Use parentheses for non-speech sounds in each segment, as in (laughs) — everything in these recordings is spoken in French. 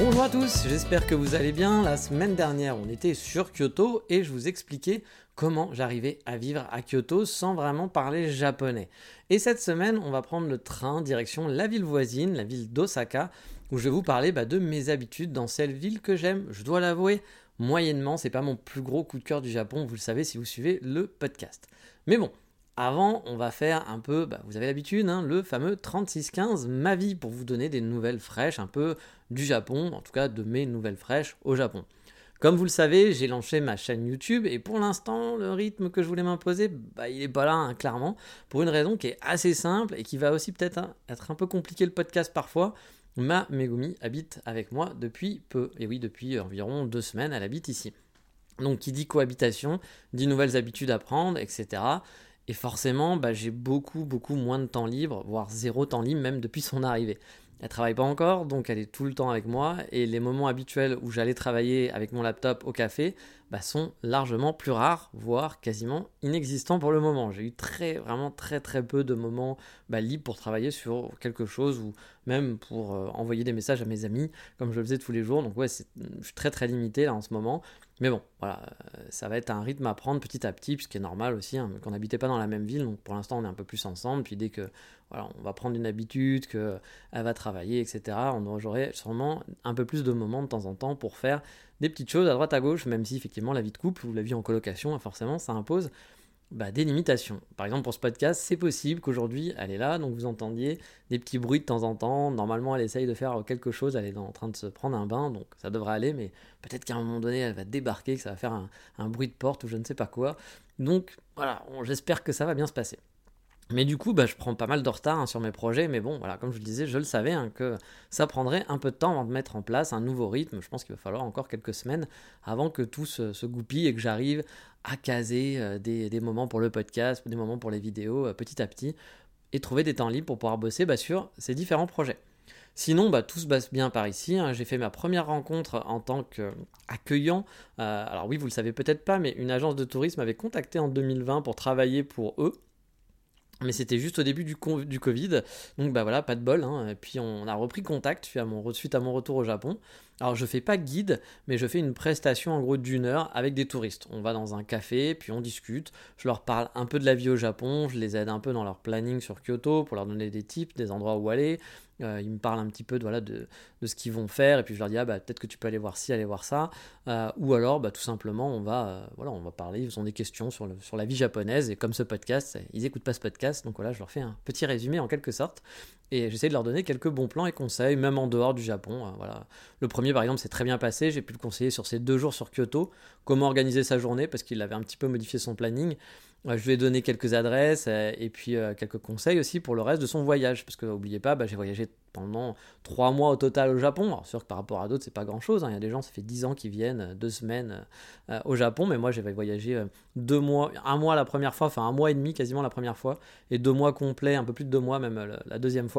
Bonjour à tous, j'espère que vous allez bien. La semaine dernière, on était sur Kyoto et je vous expliquais comment j'arrivais à vivre à Kyoto sans vraiment parler japonais. Et cette semaine, on va prendre le train direction la ville voisine, la ville d'Osaka, où je vais vous parler bah, de mes habitudes dans cette ville que j'aime. Je dois l'avouer, moyennement, c'est pas mon plus gros coup de cœur du Japon, vous le savez si vous suivez le podcast. Mais bon, avant, on va faire un peu, bah, vous avez l'habitude, hein, le fameux 3615 ma vie pour vous donner des nouvelles fraîches un peu du Japon, en tout cas de mes nouvelles fraîches au Japon. Comme vous le savez, j'ai lancé ma chaîne YouTube et pour l'instant, le rythme que je voulais m'imposer, bah, il n'est pas là, hein, clairement, pour une raison qui est assez simple et qui va aussi peut-être hein, être un peu compliqué le podcast parfois. Ma Megumi habite avec moi depuis peu, et oui, depuis environ deux semaines, elle habite ici. Donc, qui dit cohabitation, dit nouvelles habitudes à prendre, etc. Et forcément, bah, j'ai beaucoup, beaucoup moins de temps libre, voire zéro temps libre, même depuis son arrivée. Elle travaille pas encore, donc elle est tout le temps avec moi. Et les moments habituels où j'allais travailler avec mon laptop au café bah, sont largement plus rares, voire quasiment inexistants pour le moment. J'ai eu très, vraiment très, très peu de moments bah, libres pour travailler sur quelque chose ou même pour euh, envoyer des messages à mes amis, comme je le faisais tous les jours. Donc ouais, je suis très, très limité là en ce moment. Mais bon, voilà, euh, ça va être un rythme à prendre petit à petit, puisqu'il est normal aussi hein, qu'on n'habitait pas dans la même ville, donc pour l'instant on est un peu plus ensemble, puis dès que on va prendre une habitude, qu'elle va travailler, etc., on j'aurai sûrement un peu plus de moments de temps en temps pour faire des petites choses à droite à gauche, même si effectivement la vie de couple ou la vie en colocation, forcément, ça impose bah, des limitations. Par exemple, pour ce podcast, c'est possible qu'aujourd'hui, elle est là, donc vous entendiez des petits bruits de temps en temps. Normalement, elle essaye de faire quelque chose, elle est en train de se prendre un bain, donc ça devrait aller, mais peut-être qu'à un moment donné, elle va débarquer, que ça va faire un, bruit de porte ou je ne sais pas quoi. Donc voilà, j'espère que ça va bien se passer. Mais du coup, bah, je prends pas mal de retard hein, sur mes projets, mais bon, voilà, comme je le disais, je le savais hein, que ça prendrait un peu de temps avant de mettre en place un nouveau rythme. Je pense qu'il va falloir encore quelques semaines avant que tout se, goupille et que j'arrive à caser euh, des, moments pour le podcast, des moments pour les vidéos euh, petit à petit et trouver des temps libres pour pouvoir bosser bah, sur ces différents projets. Sinon, bah, tout se passe bien par ici. Hein. J'ai fait ma première rencontre en tant qu'accueillant. Euh, alors oui, vous le savez peut-être pas, mais une agence de tourisme m'avait contacté en 2020 pour travailler pour eux. Mais c'était juste au début du, du, Covid, donc bah voilà, pas de bol. Hein. Et puis on a repris contact suite à, mon, retour au Japon. Alors je fais pas guide, mais je fais une prestation en gros d'une heure avec des touristes. On va dans un café, puis on discute. Je leur parle un peu de la vie au Japon, je les aide un peu dans leur planning sur Kyoto pour leur donner des tips, des endroits où aller. Euh, ils me parlent un petit peu de, voilà, de, ce qu'ils vont faire et puis je leur dis ah, bah, peut-être que tu peux aller voir ci, aller voir ça. Euh, ou alors bah, tout simplement on va, euh, voilà, on va parler, ils ont des questions sur, le, sur la vie japonaise et comme ce podcast, ils n'écoutent pas ce podcast donc voilà je leur fais un petit résumé en quelque sorte et j'essaie de leur donner quelques bons plans et conseils même en dehors du Japon. voilà. Le premier par exemple c'est très bien passé, j'ai pu le conseiller sur ces deux jours sur Kyoto, comment organiser sa journée parce qu'il avait un petit peu modifié son planning. Je lui ai donné quelques adresses euh, et puis euh, quelques conseils aussi pour le reste de son voyage. Parce que n'oubliez pas, bah, j'ai voyagé pendant trois mois au total au Japon. Alors sûr que par rapport à d'autres, c'est pas grand chose. Hein. Il y a des gens, ça fait dix ans qui viennent euh, deux semaines au Japon. Mais moi, j'ai voyagé deux mois, un mois la première fois, enfin un mois et demi quasiment la première fois. Et deux mois complets, un peu plus de deux mois même la deuxième fois.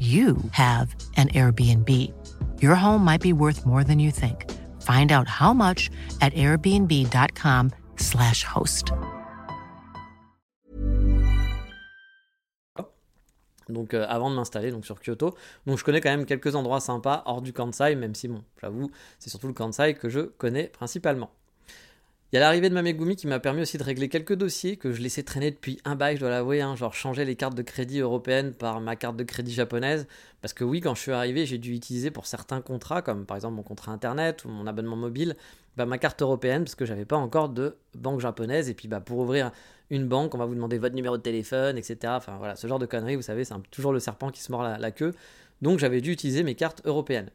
you have an Airbnb. Your home might be worth more than you think. Find out how much at airbnb.com/slash host. Donc, euh, avant de m'installer sur Kyoto, donc je connais quand même quelques endroits sympas hors du Kansai, même si bon, j'avoue, c'est surtout le Kansai que je connais principalement. Il y a l'arrivée de Mamegumi qui m'a permis aussi de régler quelques dossiers que je laissais traîner depuis un bail, je dois l'avouer, hein, genre changer les cartes de crédit européennes par ma carte de crédit japonaise. Parce que oui, quand je suis arrivé, j'ai dû utiliser pour certains contrats, comme par exemple mon contrat internet ou mon abonnement mobile, bah, ma carte européenne, parce que j'avais pas encore de banque japonaise. Et puis bah, pour ouvrir une banque, on va vous demander votre numéro de téléphone, etc. Enfin voilà, ce genre de conneries, vous savez, c'est toujours le serpent qui se mord la, queue. Donc j'avais dû utiliser mes cartes européennes.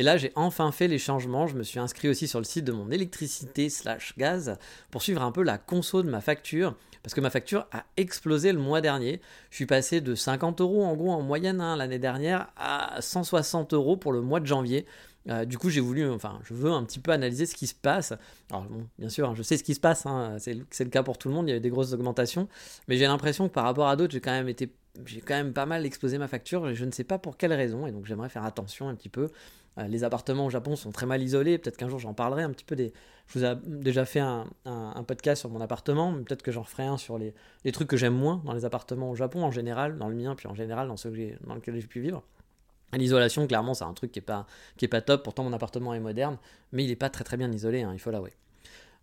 Et là, j'ai enfin fait les changements. Je me suis inscrit aussi sur le site de mon électricité slash gaz pour suivre un peu la conso de ma facture. Parce que ma facture a explosé le mois dernier. Je suis passé de 50 euros en gros en moyenne hein, l'année dernière à 160 euros pour le mois de janvier. Euh, du coup, j'ai voulu, enfin, je veux un petit peu analyser ce qui se passe. Alors, bien sûr, hein, je sais ce qui se passe, hein, c'est le cas pour tout le monde, il y a eu des grosses augmentations, mais j'ai l'impression que par rapport à d'autres, j'ai quand même été, j'ai quand même pas mal explosé ma facture, et je ne sais pas pour quelle raison, et donc j'aimerais faire attention un petit peu. Euh, les appartements au Japon sont très mal isolés, peut-être qu'un jour j'en parlerai un petit peu. Je vous ai déjà fait un, podcast sur mon appartement, mais peut-être que j'en ferai un sur les, trucs que j'aime moins dans les appartements au Japon en général, dans le mien, puis en général dans ceux dans lesquels j'ai pu vivre. L'isolation, clairement, c'est un truc qui est pas, pas top. Pourtant, mon appartement est moderne, mais il est pas très très bien isolé, hein, il faut l'avouer.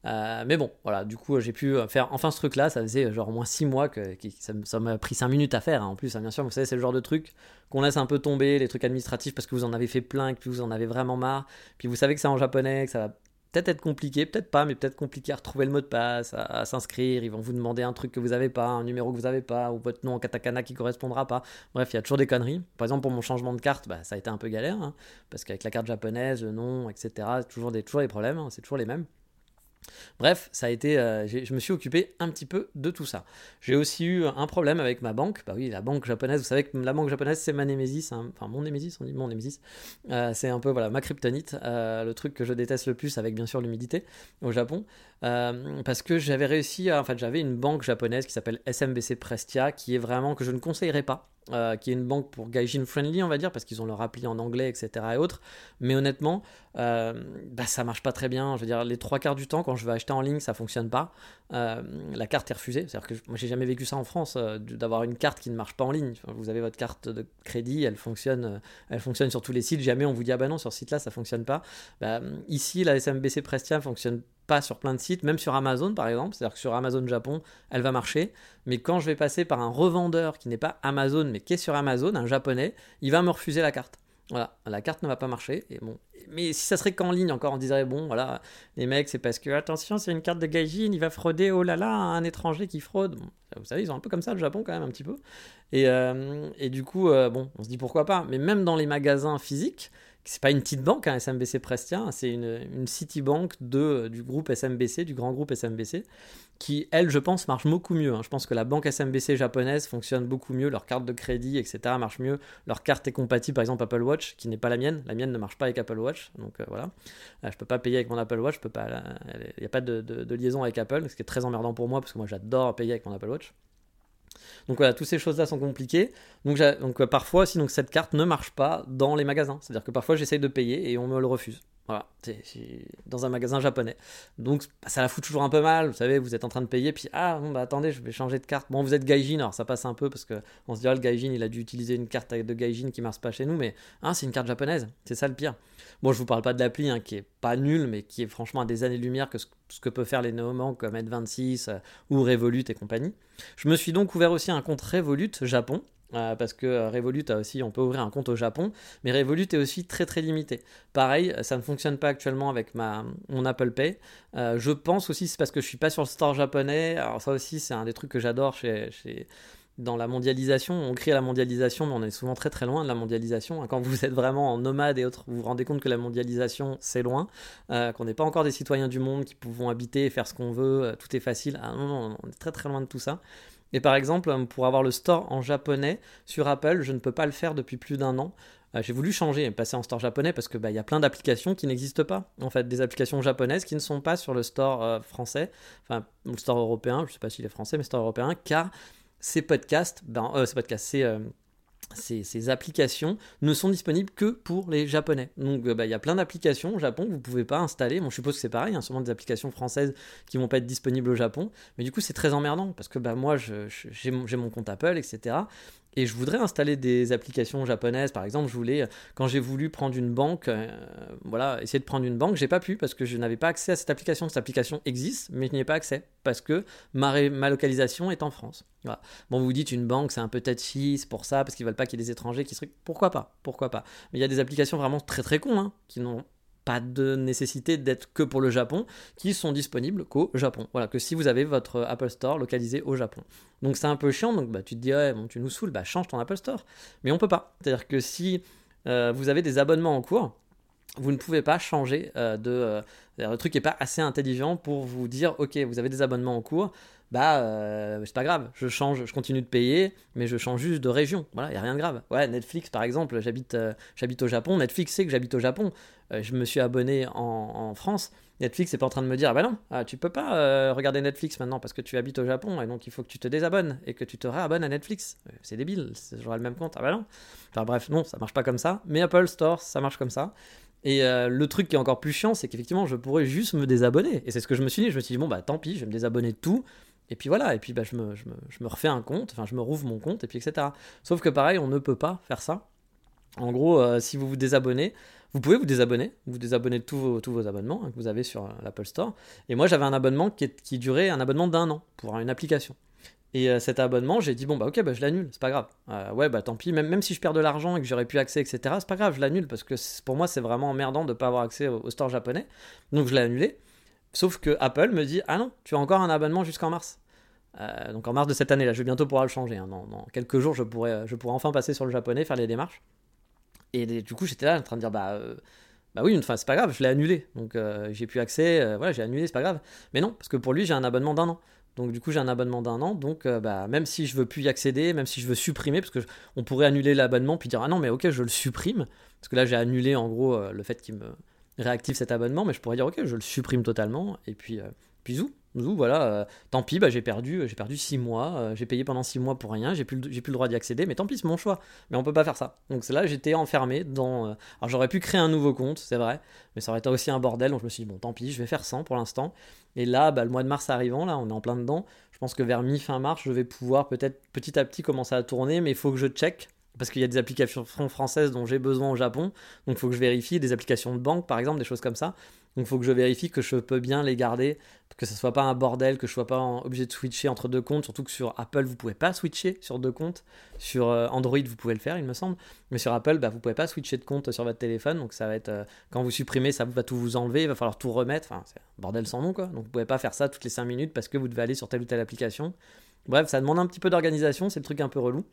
Euh, mais bon, voilà, du coup, j'ai pu faire enfin ce truc-là. Ça faisait genre au moins 6 mois que, ça m'a pris 5 minutes à faire. Hein, en plus, hein, bien sûr, vous savez, c'est le genre de truc qu'on laisse un peu tomber, les trucs administratifs, parce que vous en avez fait plein, que vous en avez vraiment marre. Puis vous savez que c'est en japonais, que ça va peut-être être compliqué, peut-être pas, mais peut-être compliqué à retrouver le mot de passe, à, s'inscrire. Ils vont vous demander un truc que vous n'avez pas, un numéro que vous n'avez pas, ou votre nom en katakana qui correspondra pas. Bref, il y a toujours des conneries. Par exemple, pour mon changement de carte, bah, ça a été un peu galère, hein, parce qu'avec la carte japonaise, le nom, etc., toujours des, toujours des problèmes, c'est toujours les mêmes. Bref, ça a été, euh, je me suis occupé un petit peu de tout ça. J'ai aussi eu un problème avec ma banque. Bah oui, la banque japonaise, vous savez que la banque japonaise, c'est ma némésis, hein. enfin mon némésis, on dit mon némésis. Euh, c'est un peu voilà ma kryptonite, euh, le truc que je déteste le plus, avec bien sûr l'humidité au Japon, parce que j'avais réussi, à, en fait, j'avais une banque japonaise qui s'appelle SMBC Prestia, qui est vraiment que je ne conseillerais pas euh, qui est une banque pour gaijin friendly, on va dire, parce qu'ils ont leur appli en anglais, etc. et autres. Mais honnêtement, euh, bah, ça marche pas très bien. Je veux dire, les trois quarts du temps, quand je vais acheter en ligne, ça fonctionne pas. Euh, la carte est refusée. C'est-à-dire que moi, j'ai jamais vécu ça en France, d'avoir une carte qui ne marche pas en ligne. vous avez votre carte de crédit, elle fonctionne, elle fonctionne sur tous les sites. Jamais on vous dit ah bah non, sur ce site-là, ça fonctionne pas. Bah, ici, la SMBC Prestia fonctionne pas sur plein de sites, même sur Amazon par exemple. C'est-à-dire que sur Amazon Japon, elle va marcher. Mais quand je vais passer par un revendeur qui n'est pas Amazon, mais qui est sur Amazon, un japonais, il va me refuser la carte. Voilà, la carte ne va pas marcher. Et bon, mais si ça serait qu'en ligne, encore, on dirait bon, voilà, les mecs, c'est parce que attention, c'est une carte de gaijin, il va frauder, oh là là, un étranger qui fraude. vous savez, ils ont un peu comme ça le Japon quand même, un petit peu. Et, euh, du coup, euh, bon, on se dit pourquoi pas. Mais même dans les magasins physiques, c'est pas une petite banque, hein, SMBC Prestia, hein, c'est une, une Citibank de, du groupe SMBC, du grand groupe SMBC, qui, elle, je pense, marche beaucoup mieux. Hein. Je pense que la banque SMBC japonaise fonctionne beaucoup mieux, leur carte de crédit, etc. marche mieux. Leur carte est compatible, par exemple, Apple Watch, qui n'est pas la mienne. La mienne ne marche pas avec Apple Watch, donc euh, voilà. Euh, je peux pas payer avec mon Apple Watch. Il n'y a pas de, liaison avec Apple, ce qui est très emmerdant pour moi, parce que moi j'adore payer avec mon Apple Watch. Donc voilà, toutes ces choses-là sont compliquées. Donc, euh, parfois, si donc, cette carte ne marche pas dans les magasins. C'est-à-dire que parfois, j'essaye de payer et on me le refuse. Voilà, c'est dans un magasin japonais. Donc ça la fout toujours un peu mal. Vous savez, vous êtes en train de payer, puis ah, bah attendez, je vais changer de carte. Bon, vous êtes gaijin, alors ça passe un peu parce que on se dit, oh, le gaijin, il a dû utiliser une carte de gaijin qui marche pas chez nous, mais ah, c'est une carte japonaise. C'est ça le pire. Bon, je vous parle pas de l'appli hein, qui est pas nulle, mais qui est franchement à des années-lumière que ce, que peut faire les néobanques comme Ed26 euh, ou Revolut et compagnie. Je me suis donc ouvert aussi un compte Revolut Japon. Euh, parce que euh, Revolut a aussi, on peut ouvrir un compte au Japon, mais Revolut est aussi très très limité. Pareil, ça ne fonctionne pas actuellement avec ma, mon Apple Pay. je pense aussi c'est parce que je suis pas sur le store japonais. Alors ça aussi c'est un des trucs que j'adore chez, chez, dans la mondialisation, on crée la mondialisation, mais on est souvent très très loin de la mondialisation. Quand vous êtes vraiment en nomade et autres, vous vous rendez compte que la mondialisation, c'est loin, euh, qu'on n'est pas encore des citoyens du monde qui pouvons habiter et faire ce qu'on veut, euh, tout est facile. Ah, non, non, on est très très loin de tout ça. Et par exemple, pour avoir le store en japonais sur Apple, je ne peux pas le faire depuis plus d'un an. Euh, j'ai voulu changer, passer en store japonais parce que bah, y a plein d'applications qui n'existent pas. En fait, des applications japonaises qui ne sont pas sur le store français, enfin le store européen. Je ne sais pas s'il est français, mais store européen, car ces podcasts, ben, euh, ces podcasts, euh, ces, applications ne sont disponibles que pour les japonais. Donc euh, bah, il y a plein d'applications au Japon que vous ne pouvez pas installer. Je suppose que c'est pareil, il y a sûrement des applications françaises qui vont pas être disponibles au Japon. Mais du coup, c'est très emmerdant parce que bah, moi, j'ai mon, compte Apple, etc et je voudrais installer des applications japonaises. Par exemple, je voulais, quand j'ai voulu prendre une banque, euh, voilà, essayer de prendre une banque, j'ai pas pu parce que je n'avais pas accès à cette application. Cette application existe, mais je n'y ai pas accès parce que ma, localisation est en France. Bon, vous vous dites une banque, c'est un peu touchy, c'est pour ça, parce qu'ils veulent pas qu'il y ait des étrangers qui se. Pourquoi pas? Pourquoi pas? Mais il y a des applications vraiment très très cons, hein, qui n'ont pas de nécessité d'être que pour le Japon, qui sont disponibles qu'au Japon. Voilà, que si vous avez votre Apple Store localisé au Japon. Donc c'est un peu chiant, donc bah, tu te dis, ouais, bon, tu nous saoules, bah, change ton Apple Store. Mais on peut pas. C'est-à-dire que si euh, vous avez des abonnements en cours, vous ne pouvez pas changer euh, de... Euh, le truc n'est pas assez intelligent pour vous dire, ok, vous avez des abonnements en cours, bah euh, c'est pas grave, je change, je continue de payer, mais je change juste de région. Voilà, il y a rien de grave. Ouais, Netflix par exemple, j'habite euh, j'habite au Japon, Netflix sait que j'habite au Japon. Euh, je me suis abonné en, France. Netflix n'est pas en train de me dire ah bah non, ah, tu peux pas regarder Netflix maintenant parce que tu habites au Japon et donc il faut que tu te désabonnes et que tu te réabonnes à Netflix. C'est débile, j'aurai le même compte. Ah bah non. Enfin bref, non, ça marche pas comme ça. Mais Apple Store, ça marche comme ça. Et le truc qui est encore plus chiant, c'est qu'effectivement, je pourrais juste me désabonner. Et c'est ce que je me suis dit. Je me suis dit, bon, bah tant pis, je vais me désabonner de tout. Et puis voilà, et puis bah, je, me, je, me, je, me, refais un compte, enfin je me rouvre mon compte, et puis etc. Sauf que pareil, on ne peut pas faire ça. En gros, euh, si vous vous désabonnez, vous pouvez vous désabonner, vous désabonner de tous vos, tous vos abonnements hein, que vous avez sur euh, l'Apple Store. Et moi, j'avais un abonnement qui, qui, durait un abonnement d'un an pour une application. Et euh, cet abonnement, j'ai dit, bon, bah ok, bah, je l'annule, c'est pas grave. ouais, bah tant pis, même, même si je perds de l'argent et que j'aurais pu accès, etc., c'est pas grave, je l'annule parce que pour moi, c'est vraiment emmerdant de ne pas avoir accès au, au store japonais. Donc je l'ai annulé. Sauf que Apple me dit Ah non, tu as encore un abonnement jusqu'en mars. Euh, donc en mars de cette année, là, je vais bientôt pouvoir le changer. Hein. Dans, quelques jours, je pourrais, je pourrais enfin passer sur le japonais, faire les démarches. Et du coup, j'étais là en train de dire Bah, euh, bah oui, c'est pas grave, je l'ai annulé. Donc euh, j'ai plus accès, voilà, j'ai annulé, c'est pas grave. Mais non, parce que pour lui, j'ai un abonnement d'un an. Donc du coup, j'ai un abonnement d'un an. Donc bah, même si je veux plus y accéder, même si je veux supprimer, parce que on pourrait annuler l'abonnement puis dire Ah non, mais ok, je le supprime. Parce que là, j'ai annulé en gros le fait qu'il me réactive cet abonnement, mais je pourrais dire ok, je le supprime totalement, et puis, euh, puis zou, voilà, euh, tant pis, bah, j'ai perdu, j'ai perdu 6 mois, euh, j'ai payé pendant 6 mois pour rien, j'ai plus, plus le droit d'y accéder, mais tant pis, c'est mon choix. Mais on peut pas faire ça. Donc là, j'étais enfermé dans. alors j'aurais pu créer un nouveau compte, c'est vrai, mais ça aurait été aussi un bordel, donc je me suis dit bon, tant pis, je vais faire 100 pour l'instant. Et là, bah, le mois de mars arrivant, là, on est en plein dedans. Je pense que vers mi-fin mars, je vais pouvoir peut-être petit à petit commencer à tourner, mais il faut que je check parce qu'il y a des applications françaises dont j'ai besoin au Japon, donc il faut que je vérifie, des applications de banque par exemple, des choses comme ça. Donc il faut que je vérifie que je peux bien les garder, que ce soit pas un bordel, que je sois pas obligé de switcher entre deux comptes, surtout que sur Apple vous pouvez pas switcher sur deux comptes, sur euh, Android vous pouvez le faire il me semble, mais sur Apple bah, vous pouvez pas switcher de compte sur votre téléphone, donc ça va être, euh, quand vous supprimez ça va tout vous enlever, il va falloir tout remettre, enfin c'est un bordel sans nom quoi, donc vous pouvez pas faire ça toutes les 5 minutes parce que vous devez aller sur telle ou telle application. Bref, ça demande un petit peu d'organisation, c'est le truc un peu relou.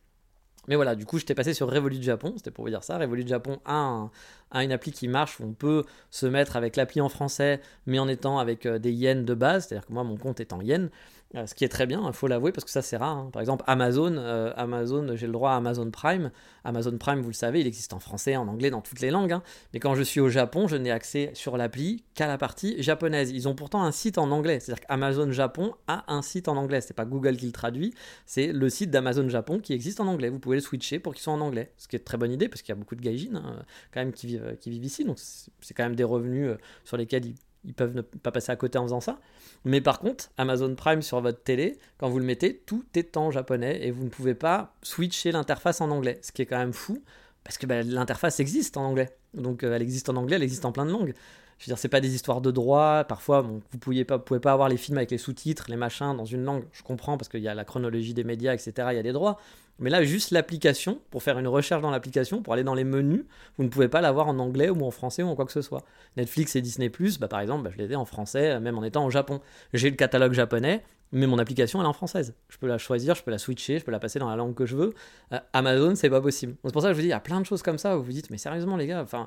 Mais voilà, du coup, j'étais passé sur Revolut Japon, c'était pour vous dire ça. Revolut Japon a, a, une appli qui marche on peut se mettre avec l'appli en français, mais en étant avec euh, des yens de base, c'est-à-dire que moi, mon compte est en yens. Euh, ce qui est très bien, il faut l'avouer, parce que ça c'est rare. Hein. Par exemple, Amazon, euh, Amazon j'ai le droit à Amazon Prime. Amazon Prime, vous le savez, il existe en français, en anglais, dans toutes les langues. Hein. Mais quand je suis au Japon, je n'ai accès sur l'appli qu'à la partie japonaise. Ils ont pourtant un site en anglais. C'est-à-dire qu'Amazon Japon a un site en anglais. C'est pas Google qui le traduit, c'est le site d'Amazon Japon qui existe en anglais. Vous pouvez le switcher pour qu'il soit en anglais. Ce qui est une très bonne idée, parce qu'il y a beaucoup de gaijin hein, quand même qui vivent, qui vivent ici. Donc c'est quand même des revenus euh, sur lesquels ils ils peuvent ne pas passer à côté en faisant ça. Mais par contre, Amazon Prime sur votre télé, quand vous le mettez, tout est en japonais et vous ne pouvez pas switcher l'interface en anglais, ce qui est quand même fou parce que bah, l'interface existe en anglais. Donc euh, elle existe en anglais, elle existe en plein de langues. Veux dire, c'est pas des histoires de droit. Parfois, vous ne pouvez pas, pouvez pas avoir les films avec les sous-titres, les machins dans une langue. Je comprends parce qu'il y a la chronologie des médias, etc. Il y a des droits. Mais là, juste l'application, pour faire une recherche dans l'application, pour aller dans les menus, vous ne pouvez pas l'avoir en anglais ou en français ou en quoi que ce soit. Netflix et Disney, bah, par exemple, bah, je l'ai en français, même en étant au Japon. J'ai le catalogue japonais, mais mon application, elle est en française. Je peux la choisir, je peux la switcher, je peux la passer dans la langue que je veux. Euh, Amazon, c'est pas possible. C'est pour ça que je vous dis, il y a plein de choses comme ça où vous vous dites, mais sérieusement, les gars, enfin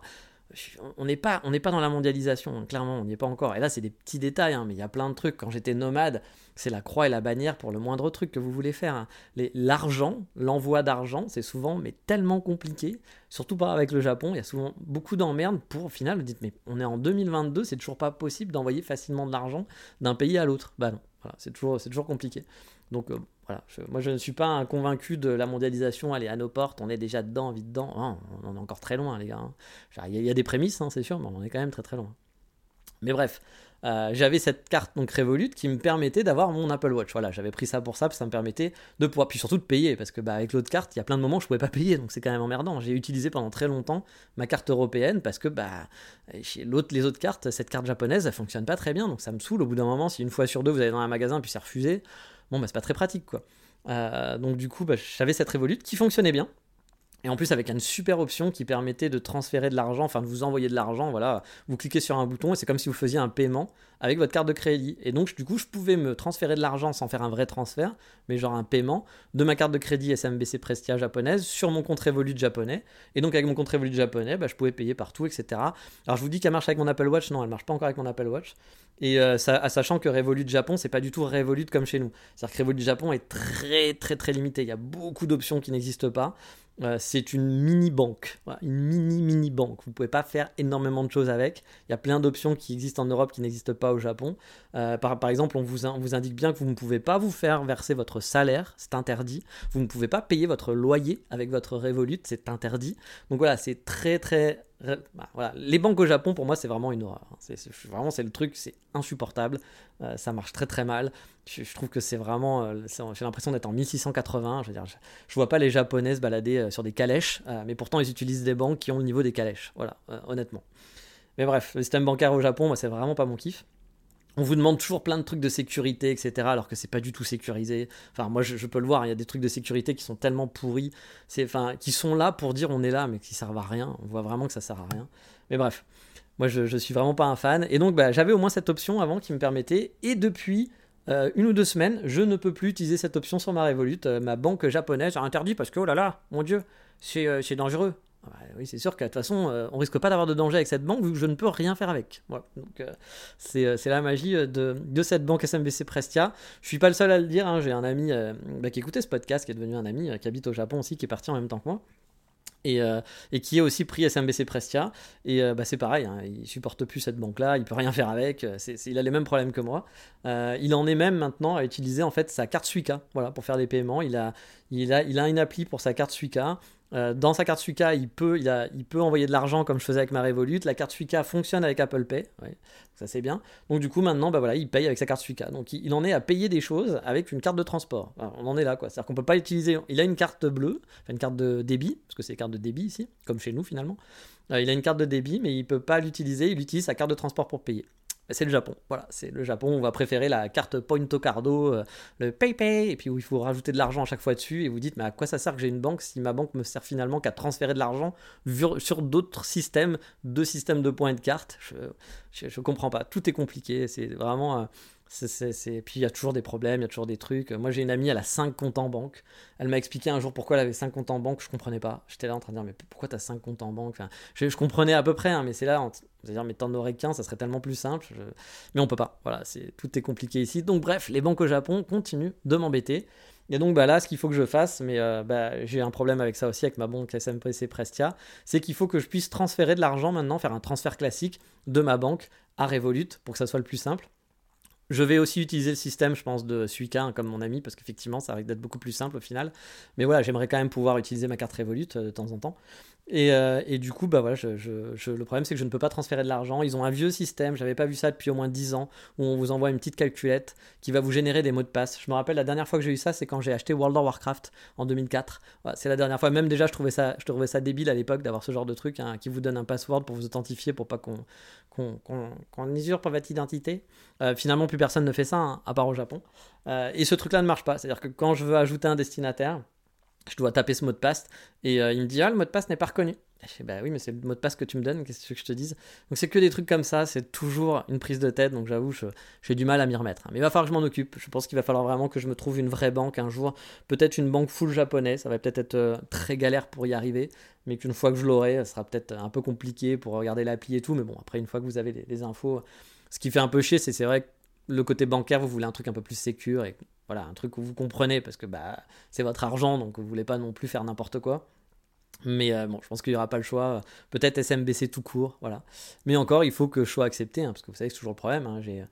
on n'est pas, on pas dans la mondialisation, clairement, on n'y est pas encore. Et là, c'est des petits détails, hein, mais il y a plein de trucs. Quand j'étais nomade, c'est la croix et la bannière pour le moindre truc que vous voulez faire. Hein. L'argent, l'envoi d'argent, c'est souvent mais tellement compliqué, surtout pas avec le Japon. Il y a souvent beaucoup d'emmerdes pour, au final, vous dites, mais on est en 2022, c'est toujours pas possible d'envoyer facilement de l'argent d'un pays à l'autre. Bah non, voilà, c'est toujours, toujours compliqué. Donc euh, voilà, moi je ne suis pas convaincu de la mondialisation, elle est à nos portes, on est déjà dedans, vite dedans. On est encore très loin les gars. Hein. Il y, a des prémices, hein, c'est sûr, mais on est quand même très très loin. Mais bref, euh, j'avais cette carte donc Revolut qui me permettait d'avoir mon Apple Watch. Voilà, j'avais pris ça pour ça, parce que ça me permettait de pouvoir, puis surtout de payer, parce que bah, avec l'autre carte, il y a plein de moments où je pouvais pas payer, donc c'est quand même emmerdant. J'ai utilisé pendant très longtemps ma carte européenne parce que bah, chez l'autre, les autres cartes, cette carte japonaise, elle fonctionne pas très bien, donc ça me saoule. Au bout d'un moment, si une fois sur deux vous allez dans un magasin puis c'est refusé, bon bah c'est pas très pratique quoi. Euh, donc du coup, bah, j'avais cette Revolut qui fonctionnait bien. Et en plus, avec une super option qui permettait de transférer de l'argent, enfin de vous envoyer de l'argent, voilà, vous cliquez sur un bouton et c'est comme si vous faisiez un paiement avec votre carte de crédit. Et donc, du coup, je pouvais me transférer de l'argent sans faire un vrai transfert, mais genre un paiement de ma carte de crédit SMBC Prestia japonaise sur mon compte Revolut japonais. Et donc, avec mon compte Revolut japonais, bah, je pouvais payer partout, etc. Alors, je vous dis qu'elle marche avec mon Apple Watch. Non, elle marche pas encore avec mon Apple Watch. Et euh, sachant que Revolut Japon, c'est pas du tout Revolut comme chez nous. C'est-à-dire que Revolut Japon est très, très, très limité. Il y a beaucoup d'options qui n'existent pas. Euh, c'est une mini banque, une mini mini banque. Vous pouvez pas faire énormément de choses avec. Il y a plein d'options qui existent en Europe qui n'existent pas au Japon. Euh, par, exemple, on vous, indique bien que vous ne pouvez pas vous faire verser votre salaire, c'est interdit. Vous ne pouvez pas payer votre loyer avec votre Revolut, c'est interdit. Donc voilà, c'est très très voilà. Les banques au Japon, pour moi, c'est vraiment une horreur. C'est, vraiment, c'est le truc, c'est insupportable. Euh, ça marche très très mal. Je, trouve que c'est vraiment. Euh, j'ai l'impression d'être en 1680. Je veux dire, je, vois pas les Japonais se balader euh, sur des calèches, mais pourtant ils utilisent des banques qui ont le niveau des calèches. Voilà, honnêtement. Mais bref, le système bancaire au Japon, moi, c'est vraiment pas mon kiff on vous demande toujours plein de trucs de sécurité, etc. Alors que c'est pas du tout sécurisé. Enfin, moi, je, peux le voir. Il y a des trucs de sécurité qui sont tellement pourris, c'est, enfin, qui sont là pour dire on est là, mais qui servent à rien. On voit vraiment que ça sert à rien. Mais bref, moi, je, je suis vraiment pas un fan. Et donc, bah, j'avais au moins cette option avant qui me permettait. Et depuis euh, une ou deux semaines, je ne peux plus utiliser cette option sur ma Revolut. Euh, ma banque japonaise a interdit parce que oh là là, mon Dieu, c'est, euh, c'est dangereux. Oui, c'est sûr que de toute façon, euh, on risque pas d'avoir de danger avec cette banque vu que je ne peux rien faire avec. Donc, euh, euh, c'est la magie de, cette banque SMBC Prestia. Je suis pas le seul à le dire. Hein. J'ai un ami bah, qui écoutait ce podcast, qui est devenu un ami, qui habite au Japon aussi, qui est parti en même temps que moi. Et, et, qui est aussi pris SMBC Prestia. Et bah, c'est pareil, hein, il supporte plus cette banque-là, il peut rien faire avec, il a les mêmes problèmes que moi. il en est même maintenant à utiliser en fait sa carte Suica voilà, pour faire des paiements. Il a, il, a, il a une appli pour sa carte Suica euh, dans sa carte Suica, il peut, il, peut envoyer de l'argent comme je faisais avec ma Revolut. La carte Suica fonctionne avec Apple Pay. ça c'est bien. Donc du coup maintenant, bah voilà, il paye avec sa carte Suica. Donc il, en est à payer des choses avec une carte de transport. on en est là quoi. C'est-à-dire qu'on peut pas utiliser. Il a une carte bleue, une carte de débit, parce que c'est une carte de débit ici, comme chez nous finalement. Euh, il a une carte de débit, mais il peut pas l'utiliser. Il utilise sa carte de transport pour payer c'est le Japon. Voilà, c'est le Japon. On va préférer la carte Pointo Cardo, euh, le PayPay, et puis où il faut rajouter de l'argent à chaque fois dessus. Et vous dites, mais à quoi ça sert que j'ai une banque si ma banque me sert finalement qu'à transférer de l'argent sur d'autres systèmes, deux systèmes de points de carte je, je, comprends pas. Tout est compliqué. C'est vraiment. C'est, Puis il y a toujours des problèmes, il y a toujours des trucs. Moi j'ai une amie, elle a 5 comptes en banque. Elle m'a expliqué un jour pourquoi elle avait 5 comptes en banque, je comprenais pas. J'étais là en train de dire, mais pourquoi tu as 5 comptes en banque? Je, comprenais à peu près, hein, mais c'est là, cest à dire, mais t'en aurais qu'un, ça serait tellement plus simple. Mais on peut pas. Voilà, tout est compliqué ici. Donc bref, les banques au Japon continuent de m'embêter. Et donc bah, là, ce qu'il faut que je fasse, mais euh, bah, j'ai un problème avec ça aussi, avec ma banque SMPC Prestia, c'est qu'il faut que je puisse transférer de l'argent maintenant, faire un transfert classique de ma banque à Revolut pour que ça soit le plus simple. Je vais aussi utiliser le système, je pense, de Suica hein, comme mon ami, parce qu'effectivement, ça risque d'être beaucoup plus simple au final. Mais voilà, j'aimerais quand même pouvoir utiliser ma carte Revolut euh, de temps en temps. Euh, et, du coup, bah voilà, le problème c'est que je ne peux pas transférer de l'argent. Ils ont un vieux système, j'avais pas vu ça depuis au moins 10 ans, où on vous envoie une petite calculette qui va vous générer des mots de passe. Je me rappelle la dernière fois que j'ai eu ça, c'est quand j'ai acheté World of Warcraft en 2004. c'est la dernière fois. Même déjà, je trouvais ça, je trouvais ça débile à l'époque d'avoir ce genre de truc hein, qui vous donne un password pour vous authentifier pour pas qu'on qu'on usurpe votre identité. Euh, finalement, plus personne ne fait ça, hein, à part au Japon. Euh, et ce truc-là ne marche pas. C'est-à-dire que quand je veux ajouter un destinataire, je dois taper ce mot de passe. Et euh, il me dit ah le mot de passe n'est pas reconnu. Je fais bah oui mais c'est le mot de passe que tu me donnes, qu'est-ce que je te dise? Donc c'est que des trucs comme ça, c'est toujours une prise de tête, donc j'avoue j'ai du mal à m'y remettre. Mais il va falloir que je m'en occupe, je pense qu'il va falloir vraiment que je me trouve une vraie banque un jour, peut-être une banque full japonais, ça va peut-être être, euh, très galère pour y arriver, mais qu'une fois que je l'aurai, ça sera peut-être un peu compliqué pour regarder l'appli et tout, mais bon après une fois que vous avez les, infos, ce qui fait un peu chier c'est c'est vrai que le côté bancaire, vous voulez un truc un peu plus sécur et voilà, un truc où vous comprenez parce que bah, c'est votre argent, donc vous voulez pas non plus faire n'importe quoi. Mais euh, bon, je pense qu'il n'y aura pas le choix. Peut-être SMBC tout court, voilà. Mais encore, il faut que je sois accepté, hein, parce que vous savez que c'est toujours le problème. Hein. j'ai,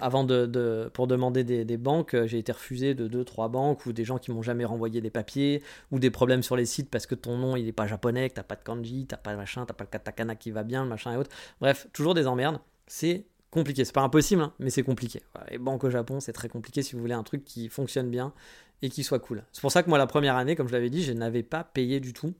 avant de, pour demander des, banques, j'ai été refusé de deux, trois banques ou des gens qui m'ont jamais renvoyé des papiers ou des problèmes sur les sites parce que ton nom il n'est pas japonais, que t'as pas de kanji, t'as pas de machin, t'as pas le katakana qui va bien, le machin et autres. Bref, toujours des emmerdes. C'est compliqué. C'est pas impossible, hein, mais c'est compliqué. Les banques au Japon, c'est très compliqué si vous voulez un truc qui fonctionne bien et qui soit cool. C'est pour ça que moi, la première année, comme je l'avais dit, je n'avais pas payé du tout.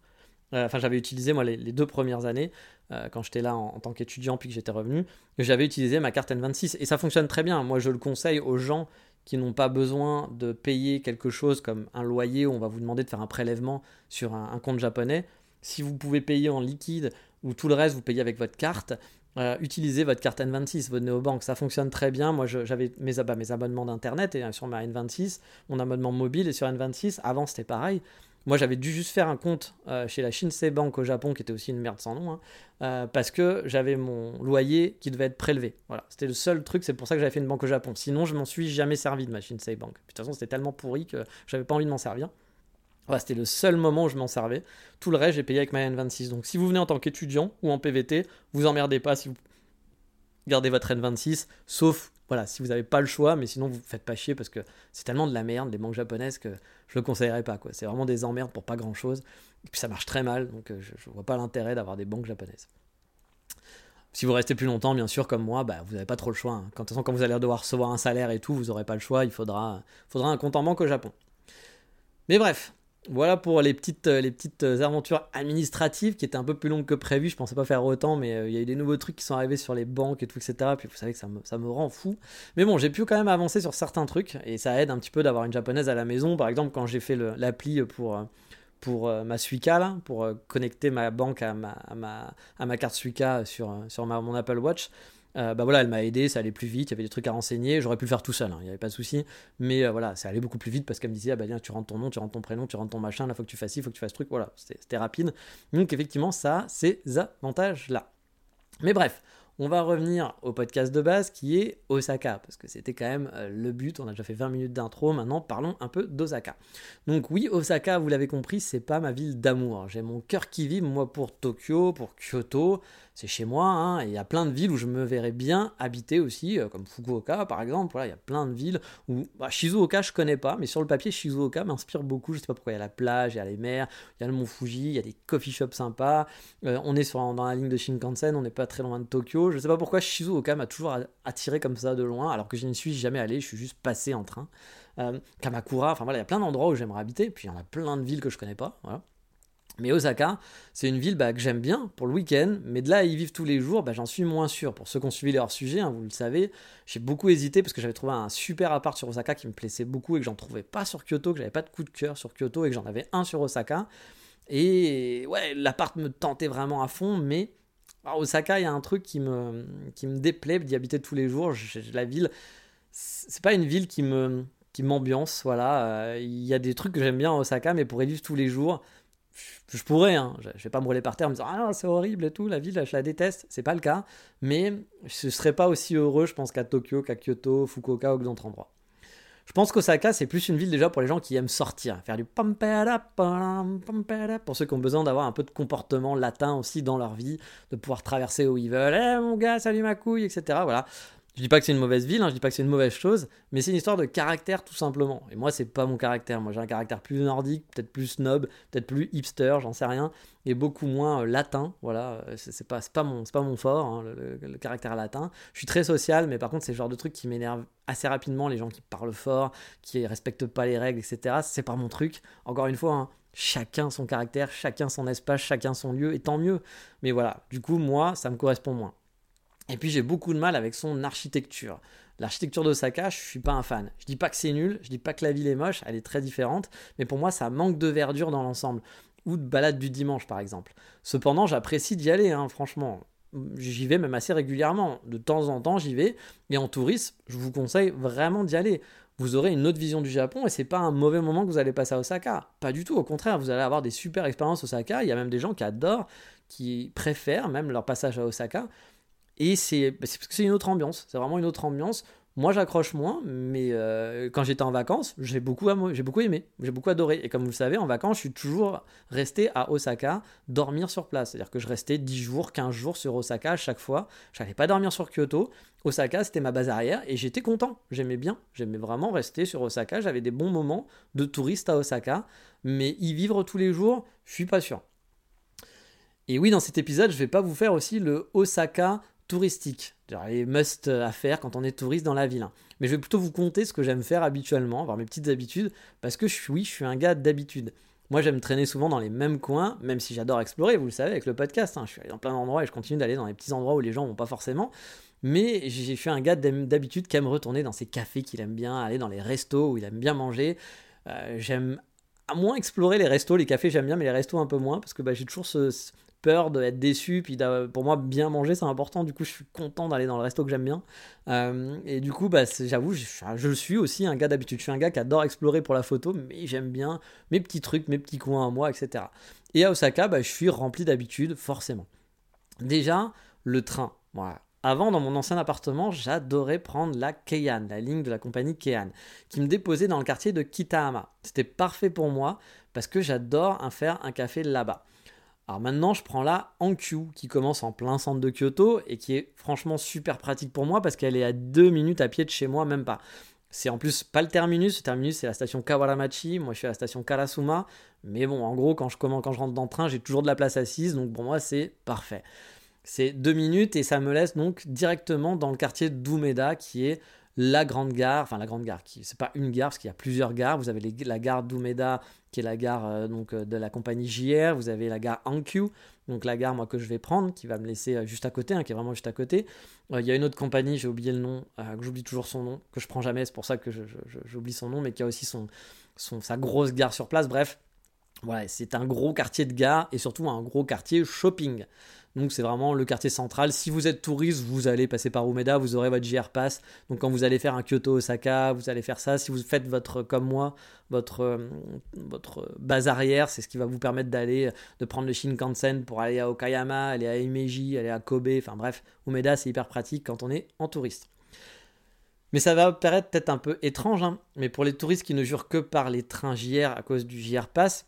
Euh, enfin, j'avais utilisé, moi, les, deux premières années, euh, quand j'étais là en, tant qu'étudiant, puis que j'étais revenu, j'avais utilisé ma carte N26. Et ça fonctionne très bien. Moi, je le conseille aux gens qui n'ont pas besoin de payer quelque chose comme un loyer où on va vous demander de faire un prélèvement sur un compte japonais si vous pouvez payer en liquide ou tout le reste vous payez avec votre carte, euh, utilisez votre carte N26, votre néobanque, ça fonctionne très bien. Moi, j'avais mes, mes, abonnements d'internet et sur ma N26, mon abonnement mobile et sur N26. Avant, c'était pareil. Moi, j'avais dû juste faire un compte euh, chez la Shinsei Bank au Japon, qui était aussi une merde sans nom, hein, euh, parce que j'avais mon loyer qui devait être prélevé. Voilà, c'était le seul truc. C'est pour ça que j'avais fait une banque au Japon. Sinon, je m'en suis jamais servi de ma Shinsei Bank. de toute façon, c'était tellement pourri que j'avais pas envie de m'en servir. C'était le seul moment où je m'en servais. Tout le reste, j'ai payé avec ma N26. Donc, si vous venez en tant qu'étudiant ou en PVT, vous emmerdez pas si vous gardez votre N26, sauf voilà, si vous n'avez pas le choix, mais sinon vous faites pas chier parce que c'est tellement de la merde, les banques japonaises, que je le conseillerais pas. C'est vraiment des emmerdes pour pas grand chose. Et puis ça marche très mal, donc euh, je, ne vois pas l'intérêt d'avoir des banques japonaises. Si vous restez plus longtemps, bien sûr, comme moi, bah, vous n'avez pas trop le choix. Hein. Quand, quand vous allez devoir recevoir un salaire et tout, vous n'aurez pas le choix, il faudra, faudra un compte en banque au Japon. Mais bref, voilà pour les petites, euh, euh, aventures administratives qui étaient un peu plus longues que prévu. Je pensais pas faire autant, mais euh, il y a eu des nouveaux trucs qui sont arrivés sur les banques et tout, etc. Puis vous savez que ça me, rend fou. Mais bon, j'ai pu quand même avancer sur certains trucs et ça aide un petit peu d'avoir une japonaise à la maison. Par exemple, quand j'ai fait l'appli pour, pour ma Suica, pour connecter ma banque à ma, carte Suica sur mon Apple Watch. Euh, bah voilà, elle m'a aidé, ça allait plus vite, il y avait des trucs à renseigner, j'aurais pu le faire tout seul, hein, il n'y avait pas de souci, mais euh, voilà, ça allait beaucoup plus vite parce qu'elle me disait, ah bah tu rentres ton nom, tu rentres ton prénom, tu rentres ton machin, là faut que tu fasses ci, faut que tu fasses truc, voilà, c'était rapide. Donc effectivement, ça a ces avantages-là. Mais bref, on va revenir au podcast de base qui est Osaka, parce que c'était quand même euh, le but. On a déjà fait 20 minutes d'intro, maintenant parlons un peu d'Osaka. Donc, oui, Osaka, vous l'avez compris, c'est pas ma ville d'amour. J'ai mon cœur qui vibre, moi, pour Tokyo, pour Kyoto, c'est chez moi. Hein, et il y a plein de villes où je me verrais bien habiter aussi, euh, comme Fukuoka par exemple. Voilà, il y a plein de villes où bah, Shizuoka je connais pas, mais sur le papier Shizuoka m'inspire beaucoup. Je sais pas pourquoi il y a la plage, il y a les mers, il y a le mont Fuji, il y a des coffee shops sympas. Euh, on est dans la ligne de Shinkansen, on n'est pas très loin de Tokyo. Je sais pas pourquoi Shizuoka m'a toujours attiré comme ça de loin, alors que je n'y suis jamais allé. Je suis juste passé en train. Euh, Kamakura, enfin voilà, il y a plein d'endroits où j'aimerais habiter. Puis il y en a plein de villes que je connais pas. Voilà. Mais Osaka, c'est une ville bah, que j'aime bien pour le week-end, mais de là à y vivre tous les jours, bah, j'en suis moins sûr. Pour ceux qui ont suivi les hors-sujets, hein, vous le savez, j'ai beaucoup hésité parce que j'avais trouvé un super appart sur Osaka qui me plaisait beaucoup et que j'en trouvais pas sur Kyoto, que j'avais pas de coup de cœur sur Kyoto et que j'en avais un sur Osaka. Et ouais, l'appart me tentait vraiment à fond, mais à Osaka, il y a un truc qui me, qui me déplaît d'y habiter tous les jours. la ville, c'est pas une ville qui qui m'ambiance, voilà. Euh, il y a des trucs que j'aime bien à Osaka, mais pour y vivre tous les jours, je pourrais, hein. je, vais pas me rouler par terre en me disant ah c'est horrible et tout, la ville je la déteste, c'est pas le cas, mais je serais pas aussi heureux je pense qu'à Tokyo, qu'à Kyoto, Fukuoka ou d'autres endroits. Je pense qu'Osaka c'est plus une ville déjà pour les gens qui aiment sortir, faire du pour ceux qui ont besoin d'avoir un peu de comportement latin aussi dans leur vie, de pouvoir traverser où ils veulent, eh mon gars salut ma couille, etc. Voilà, je dis pas que c'est une mauvaise ville, hein, je dis pas que c'est une mauvaise chose, mais c'est une histoire de caractère tout simplement. Et moi, c'est pas mon caractère. Moi, j'ai un caractère plus nordique, peut-être plus snob, peut-être plus hipster, j'en sais rien, et beaucoup moins euh, latin. Voilà, euh, c'est pas, pas, mon, pas mon fort, hein, le, caractère latin. Je suis très social, mais par contre, c'est le genre de truc qui m'énerve assez rapidement. Les gens qui parlent fort, qui respectent pas les règles, etc. C'est pas mon truc. Encore une fois, hein, chacun son caractère, chacun son espace, chacun son lieu, et tant mieux. Mais voilà, du coup, moi, ça me correspond moins. Et puis j'ai beaucoup de mal avec son architecture. L'architecture d'Osaka, je suis pas un fan. Je dis pas que c'est nul, je dis pas que la ville est moche, elle est très différente, mais pour moi ça manque de verdure dans l'ensemble. Ou de balade du dimanche par exemple. Cependant, j'apprécie d'y aller, hein, franchement. J'y vais même assez régulièrement. De temps en temps, j'y vais. Et en tourisme, je vous conseille vraiment d'y aller. Vous aurez une autre vision du Japon et c'est pas un mauvais moment que vous allez passer à Osaka. Pas du tout, au contraire, vous allez avoir des super expériences à Osaka. Il y a même des gens qui adorent, qui préfèrent même leur passage à Osaka et c'est bah, parce que c'est une autre ambiance, c'est vraiment une autre ambiance. Moi, j'accroche moins, mais euh, quand j'étais en vacances, j'ai beaucoup, j'ai beaucoup aimé, j'ai beaucoup adoré. Et comme vous le savez, en vacances, je suis toujours resté à Osaka, dormir sur place. C'est-à-dire que je restais 10 jours, 15 jours sur Osaka à chaque fois. Je n'allais pas dormir sur Kyoto. Osaka, c'était ma base arrière et j'étais content. J'aimais bien. J'aimais vraiment rester sur Osaka. J'avais des bons moments de touriste à Osaka. Mais y vivre tous les jours, je suis pas sûr. Et oui, dans cet épisode, je vais pas vous faire aussi le Osaka touristique, les must à faire quand on est touriste dans la ville. Hein. Mais je vais plutôt vous conter ce que j'aime faire habituellement, avoir mes petites habitudes, parce que je suis, oui, je suis un gars d'habitude. Moi, j'aime traîner souvent dans les mêmes coins, même si j'adore explorer, vous le savez, avec le podcast. Hein. Je suis allé dans plein d'endroits et je continue d'aller dans les petits endroits où les gens vont pas forcément. Mais j'ai fait un gars d'habitude qui aime retourner dans ses cafés qu'il aime bien, aller dans les restos où il aime bien manger. Euh, j'aime à moins explorer les restos, les cafés j'aime bien, mais les restos un peu moins, parce que bah, j'ai toujours ce, peur d'être déçu, puis pour moi bien manger c'est important, du coup je suis content d'aller dans le resto que j'aime bien. Euh, et du coup bah, j'avoue, je, suis aussi un gars d'habitude, je suis un gars qui adore explorer pour la photo, mais j'aime bien mes petits trucs, mes petits coins à moi, etc. Et à Osaka, bah, je suis rempli d'habitude, forcément. Déjà, le train. Avant, dans mon ancien appartement, j'adorais prendre la Keihan, la ligne de la compagnie Keihan, qui me déposait dans le quartier de Kitahama. C'était parfait pour moi parce que j'adore faire un café là-bas. Alors maintenant, je prends la Hankyu qui commence en plein centre de Kyoto et qui est franchement super pratique pour moi parce qu'elle est à deux minutes à pied de chez moi, même pas. C'est en plus pas le terminus, le terminus c'est la station Kawaramachi, moi je suis à la station Karasuma, mais bon, en gros, quand je, quand je rentre dans le train, j'ai toujours de la place assise, donc pour moi c'est parfait. C'est deux minutes et ça me laisse donc directement dans le quartier d'Umeda qui est la grande gare, enfin la grande gare, qui c'est pas une gare parce qu'il y a plusieurs gares. Vous avez la gare d'Umeda qui est la gare euh, donc euh, de la compagnie JR. Vous avez la gare Hankyu, donc la gare moi que je vais prendre, qui va me laisser euh, juste à côté, hein, qui est vraiment juste à côté. Il y a une autre compagnie, j'ai oublié le nom, que j'oublie toujours son nom, que je prends jamais, c'est pour ça que j'oublie son nom, mais qui a aussi son, son, sa grosse gare sur place. Bref, voilà, c'est un gros quartier de gare et surtout un gros quartier shopping. Donc c'est vraiment le quartier central. Si vous êtes touriste, vous allez passer par Umeda, vous aurez votre JR Pass. Donc quand vous allez faire un Kyoto Osaka, vous allez faire ça. Si vous faites votre comme moi, votre euh, votre base arrière, c'est ce qui va vous permettre d'aller de prendre le Shinkansen pour aller à Okayama, aller à Imeji, aller à Kobe. Enfin bref, Umeda c'est hyper pratique quand on est en touriste. Mais ça va paraître peut-être un peu étrange, hein. mais pour les touristes qui ne jurent que par les trains JR à cause du JR Pass,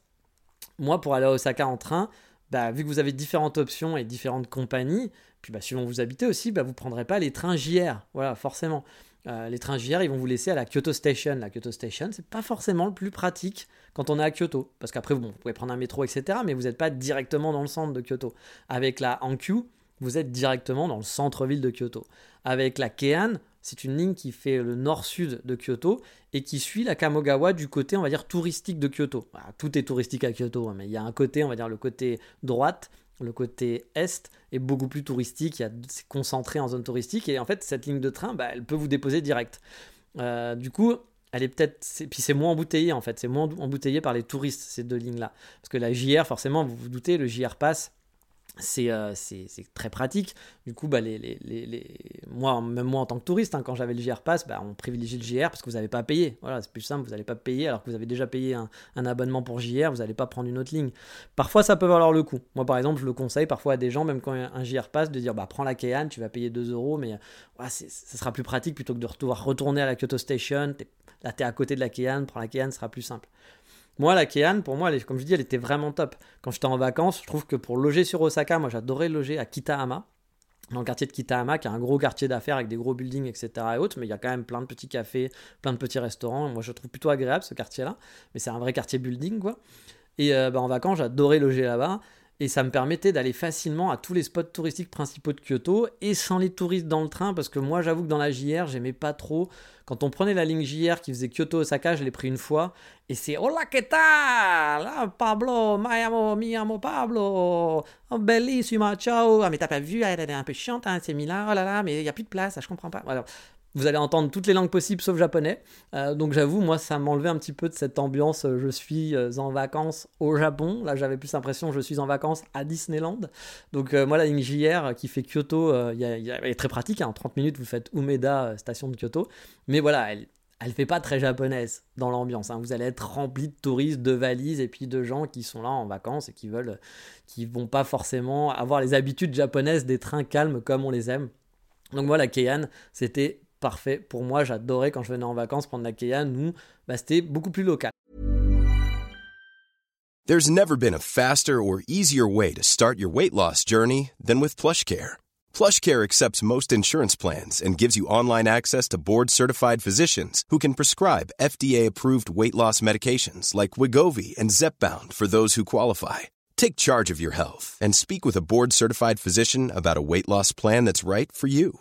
moi pour aller à Osaka en train, bah, vu que vous avez différentes options et différentes compagnies, puis bah, suivant où vous habitez aussi, bah, vous ne prendrez pas les trains JR. Voilà, forcément. Euh, les trains JR, ils vont vous laisser à la Kyoto Station. La Kyoto Station, c'est pas forcément le plus pratique quand on est à Kyoto. Parce qu'après, vous pouvez prendre un métro, etc. Mais vous n'êtes pas directement dans le centre de Kyoto. Avec la Hankyu, vous êtes directement dans le centre-ville de Kyoto. Avec la Keihan, c'est une ligne qui fait le nord-sud de Kyoto et qui suit la Kamogawa du côté, on va dire, touristique de Kyoto. tout est touristique à Kyoto, hein, mais il y a un côté, on va dire, le côté droite, le côté est est beaucoup plus touristique, c'est concentré en zone touristique et en fait, cette ligne de train, bah, elle peut vous déposer direct. Euh, du coup, elle est peut-être. Puis c'est moins embouteillé en fait, c'est moins embouteillé par les touristes ces deux lignes-là. Parce que la JR, forcément, vous vous doutez, le JR passe euh, c'est très pratique. Du coup, bah, les, les, les, moi, même moi en tant que touriste, hein, quand j'avais le JR Pass, bah, on privilégie le JR parce que vous n'avez pas à payer. Voilà, c'est plus simple, vous n'allez pas payer alors que vous avez déjà payé un, un abonnement pour JR, vous n'allez pas prendre une autre ligne. Parfois, ça peut valoir le coup. Moi, par exemple, je le conseille parfois à des gens, même quand un JR Pass, de dire bah, prends la Keihan, tu vas payer 2 euros, mais ça sera plus pratique plutôt que de retourner à la Kyoto Station. là, tu es à côté de la Keihan, prends la Keihan, ce sera plus simple. Moi, la Keihan, pour moi, comme je dis, elle était vraiment top. Quand j'étais en vacances, je trouve que pour loger sur Osaka, moi j'adorais loger à Kitahama, dans le quartier de Kitahama, qui est un gros quartier d'affaires avec des gros buildings, etc. mais il y a quand même plein de petits cafés, plein de petits restaurants. Moi, je trouve plutôt agréable ce quartier-là, mais c'est un vrai quartier building, quoi. Et euh, bah, en vacances, j'adorais loger là-bas et ça me permettait d'aller facilement à tous les spots touristiques principaux de Kyoto et sans les touristes dans le train parce que moi j'avoue que dans la JR j'aimais pas trop. Quand on prenait la ligne JR qui faisait Kyoto Osaka je l'ai pris une fois. Et c'est hola que ah, Pablo mi mi amo Pablo. Oh, bellissima ciao. Ah mais t'as pas vu elle est un peu chiante hein, c'est Milan oh là là mais il y a plus de place je comprends pas vous allez entendre toutes les langues possibles sauf japonais. Euh, donc j'avoue, moi, ça m'enlevait un petit peu de cette ambiance. Euh, je suis euh, en vacances au Japon. Là, j'avais plus l'impression je suis en vacances à Disneyland. Donc moi, la ligne qui fait Kyoto, elle est très pratique. Hein. En 30 minutes, vous faites Umeda, station de Kyoto. Mais voilà, elle, elle fait pas très japonaise dans l'ambiance. Hein. Vous allez être rempli de touristes, de valises et puis de gens qui sont là en vacances et qui veulent, qui vont pas forcément avoir les habitudes japonaises des trains calmes comme on les aime. Donc voilà, Keihan, c'était parfait pour moi. J'adorais quand je venais en vacances prendre la Kea. Nous, bah, c'était beaucoup plus local. There's never been a faster or easier way to start your weight loss journey than with PlushCare. PlushCare accepts most insurance plans and gives you online access to board-certified physicians who can prescribe FDA-approved weight loss medications like Wigovi and Zepbound for those who qualify. Take charge of your health and speak with a board-certified physician about a weight loss plan that's right for you.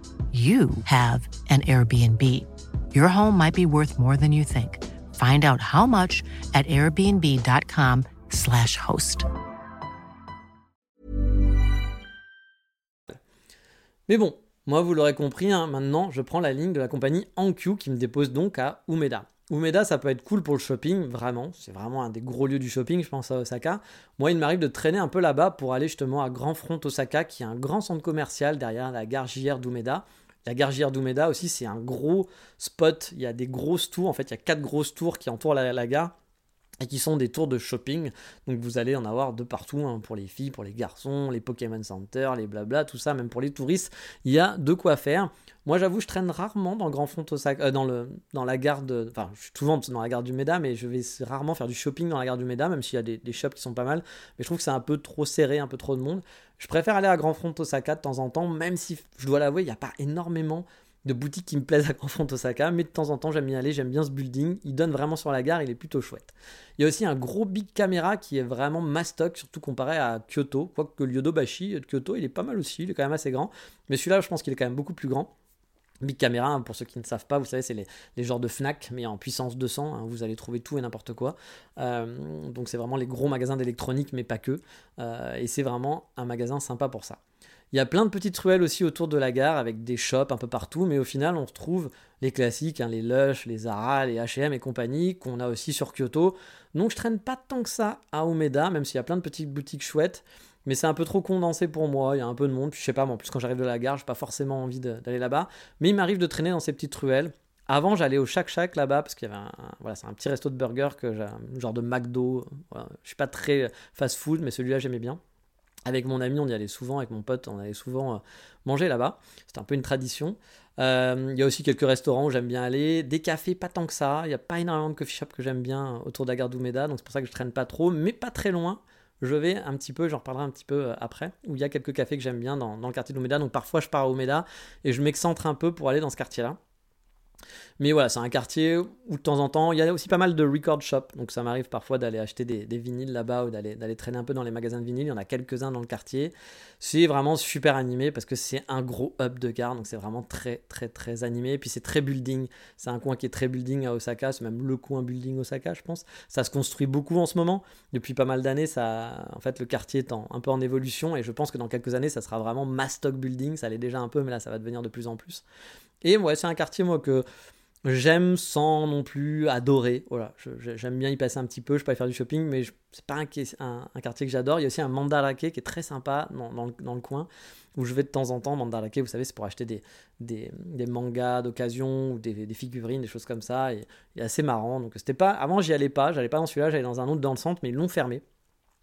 you have an Airbnb. Your home might be worth more than you think. Find out how much at airbnb.com/slash host. Mais bon, moi vous l'aurez compris, hein, maintenant je prends la ligne de la compagnie Ankyou qui me dépose donc à Umeda. Umeda, ça peut être cool pour le shopping, vraiment. C'est vraiment un des gros lieux du shopping, je pense à Osaka. Moi, il m'arrive de traîner un peu là-bas pour aller justement à Grand Front Osaka, qui est un grand centre commercial derrière la gare JR d'Umeda. La gare JR d'Umeda aussi, c'est un gros spot. Il y a des grosses tours. En fait, il y a quatre grosses tours qui entourent la, gare et qui sont des tours de shopping. Donc vous allez en avoir de partout, hein, pour les filles, pour les garçons, les Pokémon Center, les blabla, tout ça, même pour les touristes, il y a de quoi faire. Moi j'avoue, je traîne rarement dans Grand Front Osaka, euh, dans, le, dans la gare de... Enfin, je suis souvent dans la gare du Meda, mais je vais rarement faire du shopping dans la gare du Meda, même s'il y a des, des, shops qui sont pas mal. Mais je trouve que c'est un peu trop serré, un peu trop de monde. Je préfère aller à Grand Front Osaka de temps en temps, même si, je dois l'avouer, il n'y a pas énormément de boutiques qui me plaisent à Grand Front Osaka, mais de temps en temps j'aime bien aller, j'aime bien ce building, il donne vraiment sur la gare, il est plutôt chouette. Il y a aussi un gros big caméra qui est vraiment mastoc, surtout comparé à Kyoto, quoique le Yodobashi de Kyoto il est pas mal aussi, il est quand même assez grand, mais celui-là je pense qu'il est quand même beaucoup plus grand. Big Camera, hein, pour ceux qui ne savent pas, vous savez, c'est les, les, genres de Fnac, mais en puissance 200. Hein, vous allez trouver tout et n'importe quoi. Euh, donc, c'est vraiment les gros magasins d'électronique, mais pas que. Euh, et c'est vraiment un magasin sympa pour ça. Il y a plein de petites ruelles aussi autour de la gare avec des shops un peu partout, mais au final, on retrouve les classiques, hein, les Lush, les Zara, les HM et compagnie, qu'on a aussi sur Kyoto. Donc, je traîne pas tant que ça à Umeda, même s'il y a plein de petites boutiques chouettes. Mais c'est un peu trop condensé pour moi, il y a un peu de monde, puis je sais pas, moi, en plus quand j'arrive de la gare, j'ai pas forcément envie d'aller là-bas. Mais il m'arrive de traîner dans ces petites ruelles. Avant, j'allais au Shack Shack là-bas parce qu'il y avait un, voilà, un petit resto de burger que genre de McDo. Voilà. Je suis pas très fast-food, mais celui-là j'aimais bien. Avec mon ami, on y allait souvent, avec mon pote, on allait souvent euh, manger là-bas. C'était un peu une tradition. Euh, il y a aussi quelques restaurants où j'aime bien aller. Des cafés, pas tant que ça. Il n'y a pas énormément de coffee shops que j'aime bien autour de la gare d'Umeda, donc c'est pour ça que je traîne pas trop, mais pas très loin je vais un petit peu, j'en reparlerai un petit peu euh, après, où il y a quelques cafés que j'aime bien dans, dans le quartier d'Omeda. Donc parfois je pars à Omeda et je m'excentre un peu pour aller dans ce quartier-là. Mais voilà, c'est un quartier où de temps en temps, il y a aussi pas mal de record shops. Donc ça m'arrive parfois d'aller acheter des, vinyles là-bas ou d'aller traîner un peu dans les magasins de vinyles. Il y en a quelques-uns dans le quartier. C'est vraiment super animé parce que c'est un gros hub de gare. Donc c'est vraiment très, très, très animé. Et puis c'est très building. C'est un coin qui est très building à Osaka. C'est même le coin building Osaka, je pense. Ça se construit beaucoup en ce moment. Depuis pas mal d'années, ça, en fait, le quartier est un peu en évolution. Et je pense que dans quelques années, ça sera vraiment mass stock building. Ça l'est déjà un peu, mais là, ça va devenir de plus en plus. Et ouais, c'est un quartier, moi, que j'aime sans non plus adorer. Voilà, j'aime bien y passer un petit peu, je peux aller faire du shopping, mais c'est pas un, quartier que j'adore. Il y a aussi un Mandarake qui est très sympa dans, le, coin, où je vais de temps en temps. Mandarake, vous savez, c'est pour acheter des, des, mangas d'occasion ou des, figurines, des choses comme ça. Et, et assez marrant. Donc c'était pas, avant j'y allais pas, j'allais pas dans celui-là, j'allais dans un autre dans le centre, mais ils l'ont fermé.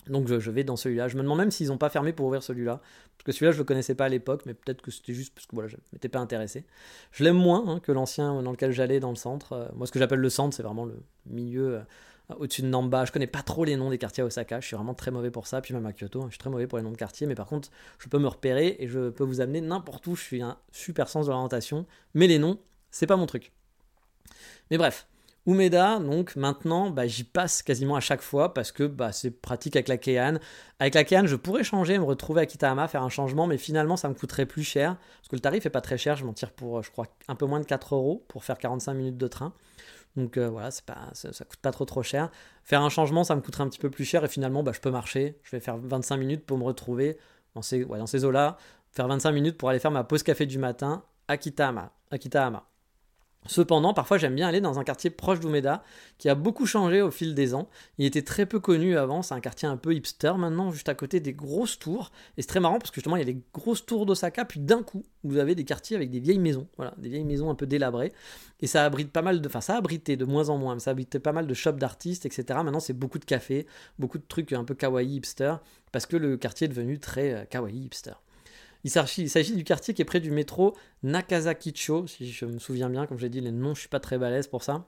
Donc je, vais dans celui-là. Je me demande même s'ils n'ont pas fermé pour ouvrir celui-là. Parce que celui-là, je ne le connaissais pas à l'époque, mais peut-être que c'était juste parce que voilà, je ne m'étais pas intéressé. Je l'aime moins hein, que l'ancien dans lequel j'allais dans le centre. Euh, moi, ce que j'appelle le centre, c'est vraiment le milieu euh, au-dessus de Namba. Je connais pas trop les noms des quartiers à Osaka. Je suis vraiment très mauvais pour ça. Puis même à Kyoto, hein, je suis très mauvais pour les noms de quartiers. Mais par contre, je peux me repérer et je peux vous amener n'importe où. Je suis un super sens de l'orientation. Mais les noms, c'est pas mon truc. Mais bref. Umeda, donc maintenant, bah, j'y passe quasiment à chaque fois parce que bah, c'est pratique avec la Keihan. Avec la Keihan, je pourrais changer, me retrouver à Kitahama, faire un changement, mais finalement, ça me coûterait plus cher parce que le tarif est pas très cher. Je m'en tire pour, je crois, un peu moins de 4 euros pour faire 45 minutes de train. Donc euh, voilà, pas, ça, coûte pas trop trop cher. Faire un changement, ça me coûterait un petit peu plus cher et finalement, bah, je peux marcher. Je vais faire 25 minutes pour me retrouver dans ces, dans ces eaux-là. Faire 25 minutes pour aller faire ma pause café du matin à Kitahama. À Kitahama. Cependant, parfois j'aime bien aller dans un quartier proche d'Umeda qui a beaucoup changé au fil des ans. Il était très peu connu avant, c'est un quartier un peu hipster maintenant, juste à côté des grosses tours. Et c'est très marrant parce que justement il y a les grosses tours d'Osaka, puis d'un coup vous avez des quartiers avec des vieilles maisons, voilà, des vieilles maisons un peu délabrées. Et ça abrite pas mal de, enfin ça a abrité de moins en moins, mais ça abritait pas mal de shops d'artistes, etc. Maintenant c'est beaucoup de cafés, beaucoup de trucs un peu kawaii hipster, parce que le quartier est devenu très euh, kawaii hipster. Il s'agit du quartier qui est près du métro Nakazakicho, si je me souviens bien, comme j'ai dit, les noms, je suis pas très balèze pour ça.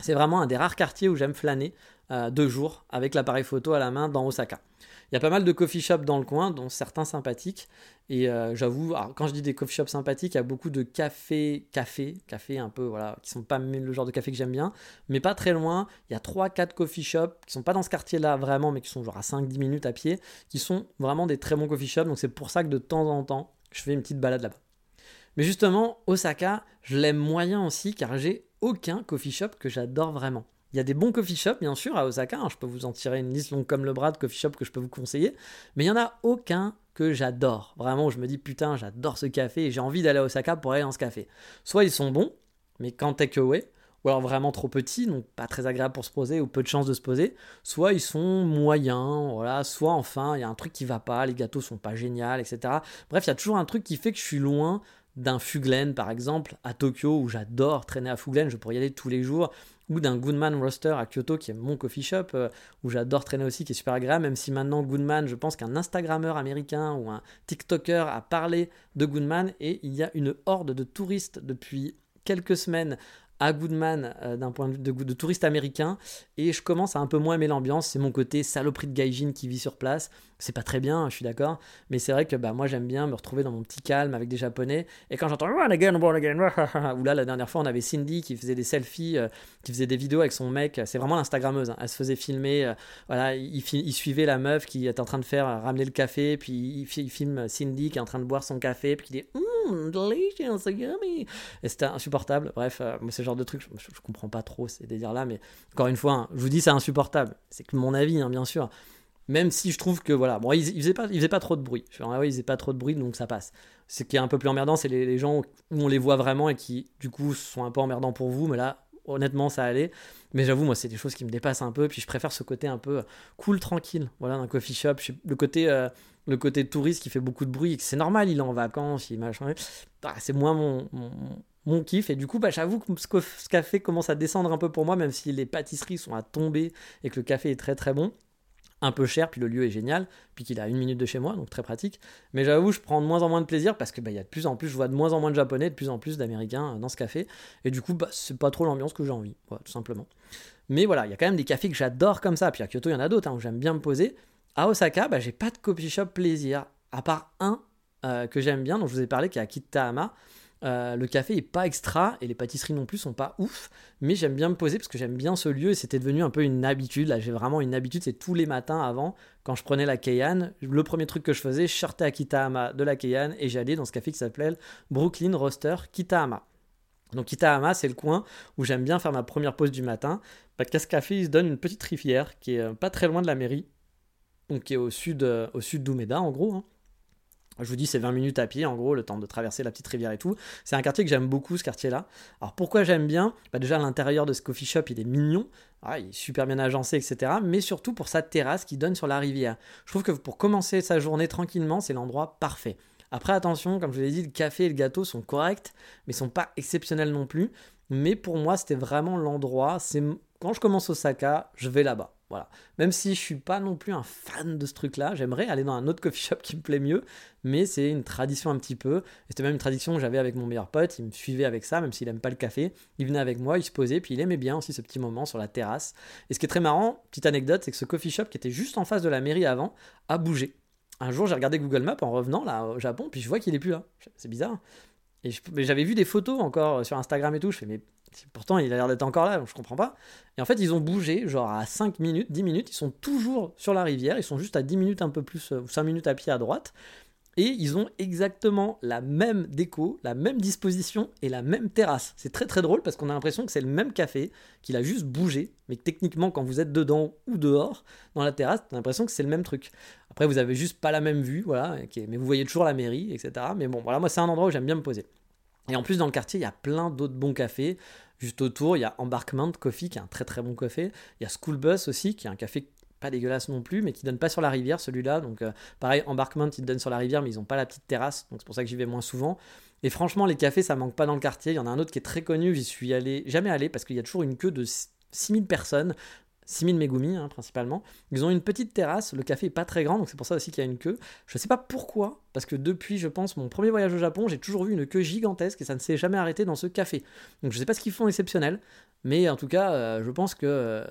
C'est vraiment un des rares quartiers où j'aime flâner euh, deux jours avec l'appareil photo à la main dans Osaka. Il y a pas mal de coffee shops dans le coin, dont certains sympathiques. Et euh, j'avoue, quand je dis des coffee shops sympathiques, il y a beaucoup de cafés, cafés, cafés un peu, voilà, qui sont pas le genre de café que j'aime bien, mais pas très loin. Il y a 3-4 coffee shops qui sont pas dans ce quartier-là vraiment, mais qui sont genre à 5-10 minutes à pied, qui sont vraiment des très bons coffee shops. Donc c'est pour ça que de temps en temps, je fais une petite balade là-bas. Mais justement, Osaka, je l'aime moyen aussi car j'ai aucun coffee shop que j'adore vraiment. Il y a des bons coffee shops, bien sûr, à Osaka. Hein. je peux vous en tirer une liste longue comme le bras de coffee shop que je peux vous conseiller. Mais il n'y en a aucun que j'adore. Vraiment, je me dis, putain, j'adore ce café et j'ai envie d'aller à Osaka pour aller dans ce café. Soit ils sont bons, mais quand takeaway, ou alors vraiment trop petits, donc pas très agréable pour se poser ou peu de chance de se poser. Soit ils sont moyens, voilà. Soit enfin, il y a un truc qui va pas, les gâteaux sont pas géniaux, etc. Bref, il y a toujours un truc qui fait que je suis loin d'un Fuglen par exemple à Tokyo où j'adore traîner à Fuglen, je pourrais y aller tous les jours, ou d'un Goodman Roaster à Kyoto qui est mon coffee shop euh, où j'adore traîner aussi qui est super agréable même si maintenant Goodman je pense qu'un Instagrammeur américain ou un TikToker a parlé de Goodman et il y a une horde de touristes depuis quelques semaines à Goodman euh, d'un point de vue de, de, touriste américain et je commence à un peu moins aimer l'ambiance. C'est mon côté saloperie de gaijin qui vit sur place. C'est pas très bien, je suis d'accord, mais c'est vrai que bah, moi j'aime bien me retrouver dans mon petit calme avec des japonais. Et quand j'entends Run again, born again, ou là la dernière fois on avait Cindy qui faisait des selfies, euh, qui faisait des vidéos avec son mec. C'est vraiment l'Instagrammeuse. Hein. Elle se faisait filmer. Euh, voilà, il, il, suivait la meuf qui était en train de faire ramener le café, puis il, filme Cindy qui est en train de boire son café, puis il dit mmm, delicious, yummy. Et c'était insupportable. Bref, moi c'est genre de truc, je, comprends pas trop ces délires-là, mais encore une fois, hein, je vous dis, c'est insupportable. C'est que mon avis, hein, bien sûr. Même si je trouve que voilà, bon, ils, faisaient pas, ils faisaient pas trop de bruit. Je ah ils faisaient pas trop de bruit, donc ça passe. Ce qui est un peu plus emmerdant, c'est les, gens où on les voit vraiment et qui, du coup, sont un peu emmerdants pour vous, mais là, honnêtement, ça allait. Mais j'avoue, moi, c'est des choses qui me dépassent un peu. Puis je préfère ce côté un peu cool, tranquille, voilà, d'un coffee shop. Le côté, euh, le côté touriste qui fait beaucoup de bruit, c'est normal, il est en vacances, il machin. Ah, c'est moins mon, mon kiff. Et du coup, bah, j'avoue que ce café commence à descendre un peu pour moi, même si les pâtisseries sont à tomber et que le café est très très bon. Un peu cher, puis le lieu est génial, puis qu'il a une minute de chez moi, donc très pratique. Mais j'avoue, je prends de moins en moins de plaisir parce que bah, y a de plus en plus, je vois de moins en moins de japonais, de plus en plus d'américains euh, dans ce café. Et du coup, bah, c'est pas trop l'ambiance que j'ai envie, tout simplement. Mais voilà, il y a quand même des cafés que j'adore comme ça. Puis à Kyoto, il y en a d'autres hein, où j'aime bien me poser. À Osaka, bah, j'ai pas de coffee shop plaisir, à part un euh, que j'aime bien, dont je vous ai parlé, qui est à Kitahama. Euh, le café est pas extra et les pâtisseries non plus sont pas ouf, mais j'aime bien me poser parce que j'aime bien ce lieu et c'était devenu un peu une habitude. Là, j'ai vraiment une habitude, c'est tous les matins avant, quand je prenais la Keihan, le premier truc que je faisais, je sortais à Kitahama de la Keihan et j'allais dans ce café qui s'appelait Brooklyn Roaster Kitahama. Donc Kitahama, c'est le coin où j'aime bien faire ma première pause du matin. Parce qu'à ce café, il se donne une petite rivière qui est euh, pas très loin de la mairie, donc qui est au sud, euh, au sud en gros. Hein. Je vous dis, c'est 20 minutes à pied, en gros, le temps de traverser la petite rivière et tout. C'est un quartier que j'aime beaucoup, ce quartier-là. Alors pourquoi j'aime bien? Bah Déjà, l'intérieur de ce coffee shop, il est mignon. Ah, il est super bien agencé, etc. Mais surtout pour sa terrasse qui donne sur la rivière. Je trouve que pour commencer sa journée tranquillement, c'est l'endroit parfait. Après, attention, comme je vous l'ai dit, le café et le gâteau sont corrects, mais sont pas exceptionnels non plus. Mais pour moi, c'était vraiment l'endroit. C'est quand je commence Osaka, je vais là-bas. Voilà. Même si je suis pas non plus un fan de ce truc-là, j'aimerais aller dans un autre coffee shop qui me plaît mieux, mais c'est une tradition un petit peu. Et c'était même une tradition que j'avais avec mon meilleur pote, il me suivait avec ça, même s'il aime pas le café. Il venait avec moi, il se posait, puis il aimait bien aussi ce petit moment sur la terrasse. Et ce qui est très marrant, petite anecdote, c'est que ce coffee shop qui était juste en face de la mairie avant a bougé. Un jour, j'ai regardé Google Maps en revenant là au Japon, puis je vois qu'il est plus là. C'est bizarre. Et j'avais vu des photos encore sur Instagram et tout. Je fais, mais Pourtant, il a l'air d'être encore là, donc je comprends pas. Et en fait, ils ont bougé, genre à 5 minutes, 10 minutes, ils sont toujours sur la rivière, ils sont juste à 10 minutes un peu plus, ou 5 minutes à pied à droite. Et ils ont exactement la même déco, la même disposition et la même terrasse. C'est très très drôle parce qu'on a l'impression que c'est le même café, qu'il a juste bougé, mais que techniquement, quand vous êtes dedans ou dehors, dans la terrasse, on a l'impression que c'est le même truc. Après, vous avez juste pas la même vue, voilà, mais vous voyez toujours la mairie, etc. Mais bon, voilà, moi c'est un endroit où j'aime bien me poser. Et en plus, dans le quartier, il y a plein d'autres bons cafés. Juste autour, il y a Embarkment Coffee, qui est un très très bon café. Il y a School Bus aussi, qui est un café pas dégueulasse non plus, mais qui donne pas sur la rivière celui-là. Donc euh, pareil, Embarkment, ils donnent sur la rivière, mais ils n'ont pas la petite terrasse. Donc c'est pour ça que j'y vais moins souvent. Et franchement, les cafés, ça manque pas dans le quartier. Il y en a un autre qui est très connu, j'y suis allé, jamais allé, parce qu'il y a toujours une queue de 6000 personnes 6000 Megumi hein, principalement. Ils ont une petite terrasse, le café est pas très grand, donc c'est pour ça aussi qu'il y a une queue. Je sais pas pourquoi, parce que depuis, je pense, mon premier voyage au Japon, j'ai toujours vu une queue gigantesque et ça ne s'est jamais arrêté dans ce café. Donc je sais pas ce qu'ils font exceptionnel, mais en tout cas, euh, je pense que euh,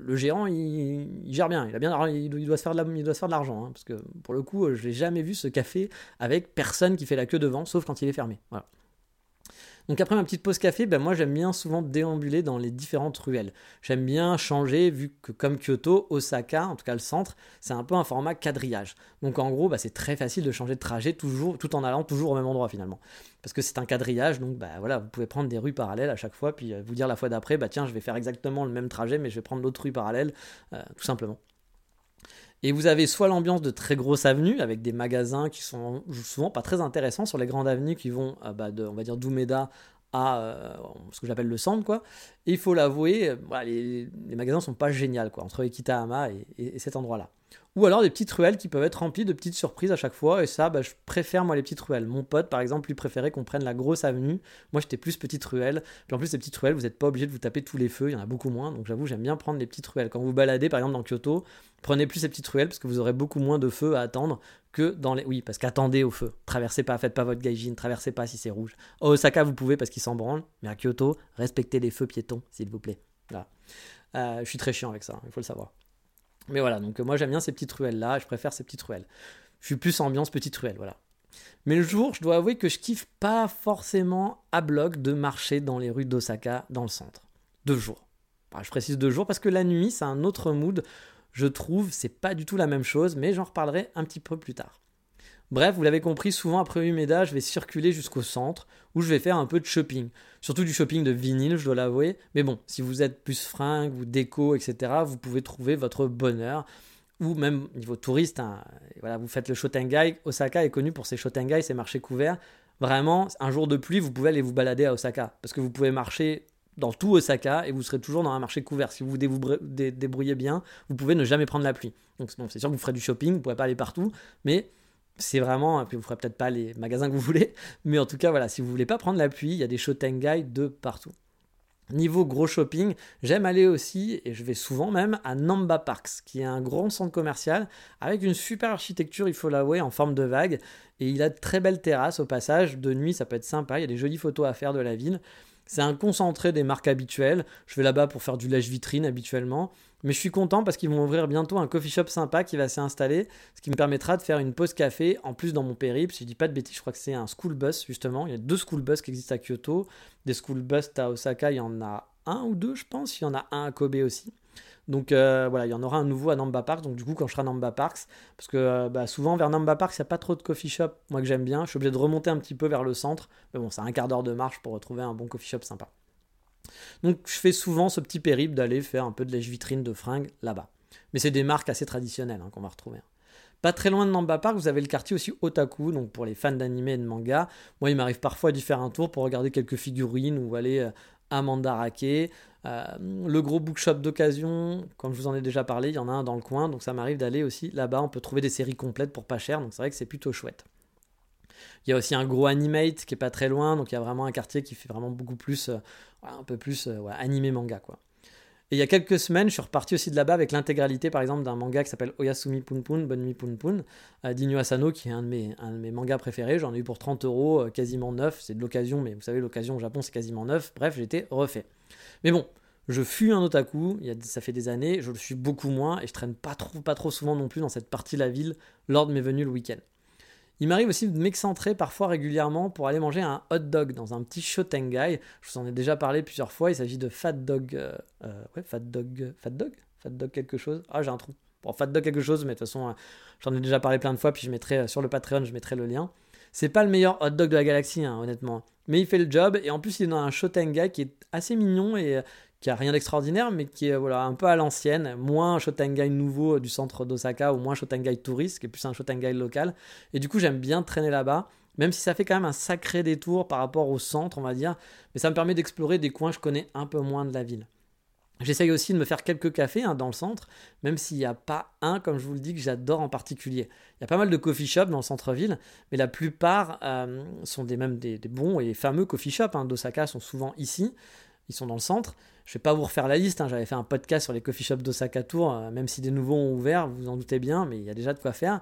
le gérant, il, gère bien. Il, a bien il, doit se faire de il doit faire de l'argent. Hein, parce que pour le coup, je n'ai jamais vu ce café avec personne qui fait la queue devant, sauf quand il est fermé. Voilà. Donc après ma petite pause café, ben moi j'aime bien souvent déambuler dans les différentes ruelles. J'aime bien changer vu que comme Kyoto, Osaka, en tout cas le centre, c'est un peu un format quadrillage. Donc en gros, ben, c'est très facile de changer de trajet toujours, tout en allant toujours au même endroit finalement. Parce que c'est un quadrillage, donc ben, voilà, vous pouvez prendre des rues parallèles à chaque fois, puis euh, vous dire la fois d'après, bah tiens, je vais faire exactement le même trajet, mais je vais prendre l'autre rue parallèle, euh, tout simplement. Et vous avez soit l'ambiance de très grosses avenues avec des magasins qui sont souvent pas très intéressants sur les grandes avenues qui vont euh, bah, on va dire à euh, ce que j'appelle le centre quoi. Et il faut l'avouer, euh, les, les, magasins sont pas géniaux entre Ekitahama et, et cet endroit là. Ou alors des petites ruelles qui peuvent être remplies de petites surprises à chaque fois. Et ça, bah, je préfère moi les petites ruelles. Mon pote, par exemple, lui préférait qu'on prenne la grosse avenue. Moi, j'étais plus petite ruelle. Puis en plus, les petites ruelles, vous n'êtes pas obligé de vous taper tous les feux. Il y en a beaucoup moins. Donc j'avoue, j'aime bien prendre les petites ruelles. Quand vous baladez, par exemple, dans Kyoto, prenez plus ces petites ruelles parce que vous aurez beaucoup moins de feux à attendre que dans les. Oui, parce qu'attendez au feu. Traversez pas, faites pas votre gaijin, traversez pas si c'est rouge. Au Osaka, vous pouvez parce qu'ils s'en. Mais à Kyoto, respectez les feux piétons, s'il vous plaît. Voilà. Euh, je suis très chiant avec ça, il faut le savoir. Mais voilà, donc moi j'aime bien ces petites ruelles-là, je préfère ces petites ruelles. Je suis plus ambiance petite ruelle, voilà. Mais le jour, je dois avouer que je kiffe pas forcément à bloc de marcher dans les rues d'Osaka, dans le centre. Deux jours. je précise deux jours parce que la nuit, c'est un autre mood. Je trouve, c'est pas du tout la même chose, mais j'en reparlerai un petit peu plus tard. Bref, vous l'avez compris, souvent après Umeda, je vais circuler jusqu'au centre où je vais faire un peu de shopping. Surtout du shopping de vinyle, je dois l'avouer. Mais bon, si vous êtes plus fringues ou déco, etc., vous pouvez trouver votre bonheur. Ou même niveau touriste, hein, voilà, vous faites le Shotengai. Osaka est connu pour ses Shotengai, ses marchés couverts. Vraiment, un jour de pluie, vous pouvez aller vous balader à Osaka. Parce que vous pouvez marcher dans tout Osaka et vous serez toujours dans un marché couvert. Si vous vous débrouillez bien, vous pouvez ne jamais prendre la pluie. Donc c'est sûr que vous ferez du shopping, vous ne pourrez pas aller partout, mais c'est vraiment, puis vous ferez peut-être pas les magasins que vous voulez, (laughs) mais en tout cas, voilà, si vous voulez pas prendre la pluie, il y a des Shotengai de partout. Niveau gros shopping, j'aime aller aussi, et je vais souvent même, à Namba Parks, qui est un grand centre commercial avec une super architecture, il faut l'avouer, en forme de vague. Et il a de très belles terrasses au passage. De nuit, ça peut être sympa, il y a des jolies photos à faire de la ville. C'est un concentré des marques habituelles. Je vais là-bas pour faire du lèche-vitrine habituellement. Mais je suis content parce qu'ils vont ouvrir bientôt un coffee shop sympa qui va s'installer, ce qui me permettra de faire une pause café en plus dans mon périple. Si je dis pas de bêtises, je crois que c'est un school bus justement. Il y a deux school bus qui existent à Kyoto. Des school bus à Osaka, il y en a un ou deux, je pense. Il y en a un à Kobe aussi. Donc euh, voilà, il y en aura un nouveau à Namba Park. Donc du coup, quand je serai à Namba Parks, parce que euh, bah, souvent vers Namba Parks, il n'y a pas trop de coffee shop, moi que j'aime bien. Je suis obligé de remonter un petit peu vers le centre. Mais bon, c'est un quart d'heure de marche pour retrouver un bon coffee shop sympa. Donc je fais souvent ce petit périple d'aller faire un peu de lèche-vitrine de fringues là-bas. Mais c'est des marques assez traditionnelles hein, qu'on va retrouver. Pas très loin de Namba Park, vous avez le quartier aussi Otaku, donc pour les fans d'anime et de manga. Moi, il m'arrive parfois d'y faire un tour pour regarder quelques figurines ou aller euh, à Mandarake. Euh, le gros bookshop d'occasion, comme je vous en ai déjà parlé, il y en a un dans le coin, donc ça m'arrive d'aller aussi là-bas. On peut trouver des séries complètes pour pas cher, donc c'est vrai que c'est plutôt chouette. Il y a aussi un gros animate qui est pas très loin, donc il y a vraiment un quartier qui fait vraiment beaucoup plus, euh, un peu plus animé manga quoi. Et il y a quelques semaines, je suis reparti aussi de là-bas avec l'intégralité, par exemple, d'un manga qui s'appelle Oyasumi Punpun, Bonmi Punpun, euh, d'Inu Asano, qui est un de, mes, mangas préférés. J'en ai eu pour 30 euros, euh, quasiment neuf. C'est de l'occasion, mais vous savez, l'occasion au Japon, c'est quasiment neuf. Bref, j'étais refait. Mais bon, je fus un otaku, ça fait des années, je le suis beaucoup moins, et je traîne pas trop, pas trop souvent non plus dans cette partie de la ville lors de mes venues le week-end. Il m'arrive aussi de m'excentrer parfois régulièrement pour aller manger un hot dog dans un petit shotengai. Je vous en ai déjà parlé plusieurs fois. Il s'agit de Fat Dog. Euh, euh, ouais, Fat Dog. Fat Dog? Fat Dog quelque chose? Ah, j'ai un trou. Bon, Fat Dog quelque chose, mais de toute façon, euh, j'en ai déjà parlé plein de fois. Puis je mettrai sur le Patreon, je mettrai le lien. C'est pas le meilleur hot dog de la galaxie, hein, honnêtement. Mais il fait le job. Et en plus, il est dans un shotengai qui est assez mignon et qui a rien d'extraordinaire, mais qui est voilà, un peu à l'ancienne, moins un Shotengai nouveau du centre d'Osaka ou moins Shotengai touriste, qui est plus un Shotengai local. Et du coup, j'aime bien traîner là-bas, même si ça fait quand même un sacré détour par rapport au centre, on va dire, mais ça me permet d'explorer des coins que je connais un peu moins de la ville. J'essaye aussi de me faire quelques cafés hein, dans le centre, même s'il n'y a pas un, comme je vous le dis, que j'adore en particulier. Il y a pas mal de coffee shops dans le centre-ville, mais la plupart euh, sont des, même des, bons et fameux coffee shops hein, d'Osaka sont souvent ici. ils sont dans le centre. Je vais pas vous refaire la liste, hein. j'avais fait un podcast sur les coffee shops d'Osaka Tour, euh, même si des nouveaux ont ouvert, vous en doutez bien, mais il y a déjà de quoi faire.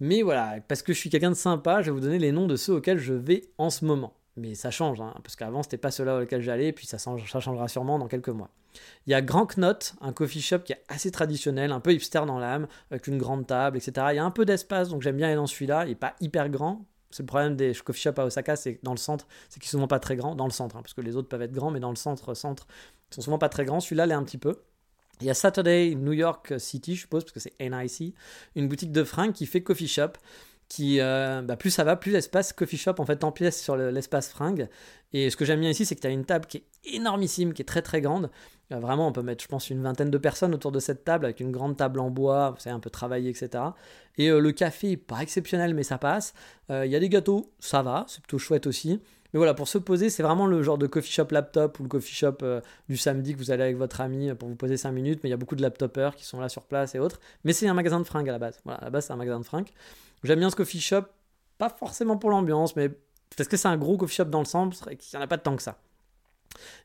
Mais voilà, parce que je suis quelqu'un de sympa, je vais vous donner les noms de ceux auxquels je vais en ce moment. Mais ça change, hein, parce qu'avant c'était pas ceux-là auxquels j'allais, puis ça, ça changera sûrement dans quelques mois. Il y a Grand Knot, un coffee shop qui est assez traditionnel, un peu hipster dans l'âme, avec une grande table, etc. Il y a un peu d'espace, donc j'aime bien aller dans celui-là. Il n'est pas hyper grand. C'est le problème des coffee shops à Osaka, c'est dans le centre, c'est qu'ils sont souvent pas très grands, dans le centre, hein, parce que les autres peuvent être grands, mais dans le centre, centre, ils sont souvent pas très grands. Celui-là l'est un petit peu. Il y a Saturday New York City, je suppose, parce que c'est NIC, une boutique de fringues qui fait coffee shop qui euh, bah, plus ça va, plus l'espace coffee shop en fait empièce sur l'espace fringue. Et ce que j'aime bien ici, c'est que tu as une table qui est énormissime, qui est très très grande. Euh, vraiment, on peut mettre, je pense, une vingtaine de personnes autour de cette table avec une grande table en bois, c'est un peu travaillé, etc. Et euh, le café, pas exceptionnel, mais ça passe. Il y a des gâteaux, ça va, c'est plutôt chouette aussi. Mais voilà, pour se poser, c'est vraiment le genre de coffee shop laptop ou le coffee shop du samedi que vous allez avec votre ami pour vous poser 5 minutes. Mais il y a beaucoup de laptopers qui sont là sur place et autres. Mais c'est un magasin de fringues à la base. Voilà, à la base, c'est un magasin de fringues. J'aime bien ce coffee shop, pas forcément pour l'ambiance, mais parce que c'est un gros coffee shop dans le centre et qu'il n'y en a pas temps que ça.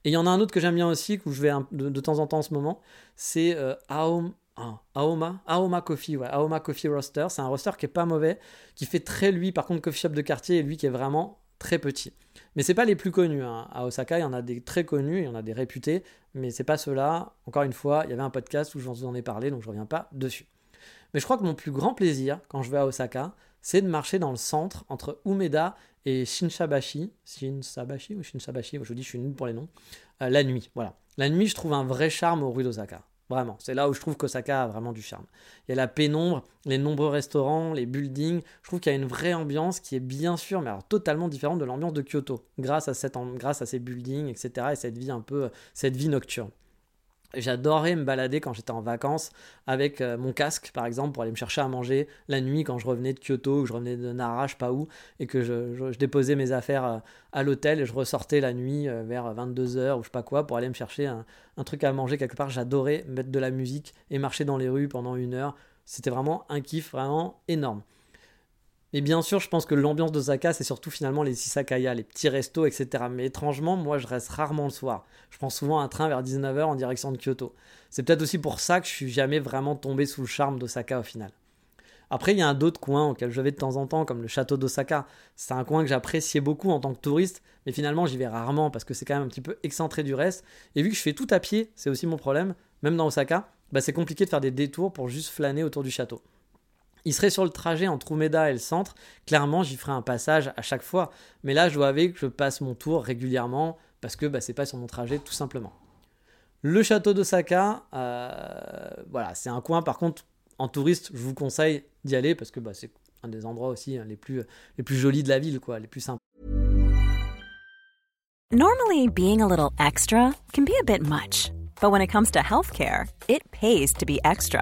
Et il y en a un autre que j'aime bien aussi, où je vais de, temps en temps en ce moment, c'est euh, Aoma, Aoma Coffee, ouais, Aoma Coffee Roaster. C'est un roaster qui est pas mauvais, qui fait très lui, par contre, coffee shop de quartier, et lui qui est vraiment très petit. Mais c'est pas les plus connus. Hein. À Osaka, il y en a des très connus, il y en a des réputés, mais c'est pas ceux-là. Encore une fois, il y avait un podcast où je vous en ai parlé, donc je reviens pas dessus. Mais je crois que mon plus grand plaisir quand je vais à Osaka, c'est de marcher dans le centre entre Umeda et Shinshabashi. Shinshabashi ou Shinshabashi Je vous dis, je suis nul pour les noms. Euh, la nuit, voilà. La nuit, je trouve un vrai charme aux rues d'Osaka. Vraiment, c'est là où je trouve qu'Osaka a vraiment du charme. Il y a la pénombre, les nombreux restaurants, les buildings. Je trouve qu'il y a une vraie ambiance qui est bien sûr, mais alors totalement différente de l'ambiance de Kyoto, grâce à, grâce à ces buildings, etc. et cette vie un peu, cette vie nocturne. J'adorais me balader quand j'étais en vacances avec euh, mon casque, par exemple, pour aller me chercher à manger la nuit quand je revenais de Kyoto ou je revenais de Nara, je sais pas où, et que je, déposais mes affaires euh, à l'hôtel et je ressortais la nuit euh, vers 22h ou je sais pas quoi pour aller me chercher un, un truc à manger quelque part. J'adorais mettre de la musique et marcher dans les rues pendant une heure. C'était vraiment un kiff vraiment énorme. Et bien sûr, je pense que l'ambiance d'Osaka, c'est surtout finalement les sisakaya, les petits restos, etc. Mais étrangement, moi, je reste rarement le soir. Je prends souvent un train vers 19h en direction de Kyoto. C'est peut-être aussi pour ça que je suis jamais vraiment tombé sous le charme d'Osaka au final. Après, il y a un autre coin auquel je vais de temps en temps, comme le château d'Osaka. C'est un coin que j'appréciais beaucoup en tant que touriste, mais finalement, j'y vais rarement parce que c'est quand même un petit peu excentré du reste. Et vu que je fais tout à pied, c'est aussi mon problème, même dans Osaka, bah, c'est compliqué de faire des détours pour juste flâner autour du château. Il serait sur le trajet entre Umeda et le centre. Clairement, j'y ferai un passage à chaque fois. Mais là, je dois avouer que je passe mon tour régulièrement parce que bah, c'est pas sur mon trajet tout simplement. Le château d'Osaka, euh, voilà, c'est un coin par contre en touriste, je vous conseille d'y aller parce que bah, c'est un des endroits aussi hein, les plus les plus jolis de la ville, quoi, les plus sympas. Normally, being a little extra can be a bit much, but when it comes to healthcare, it pays to be extra.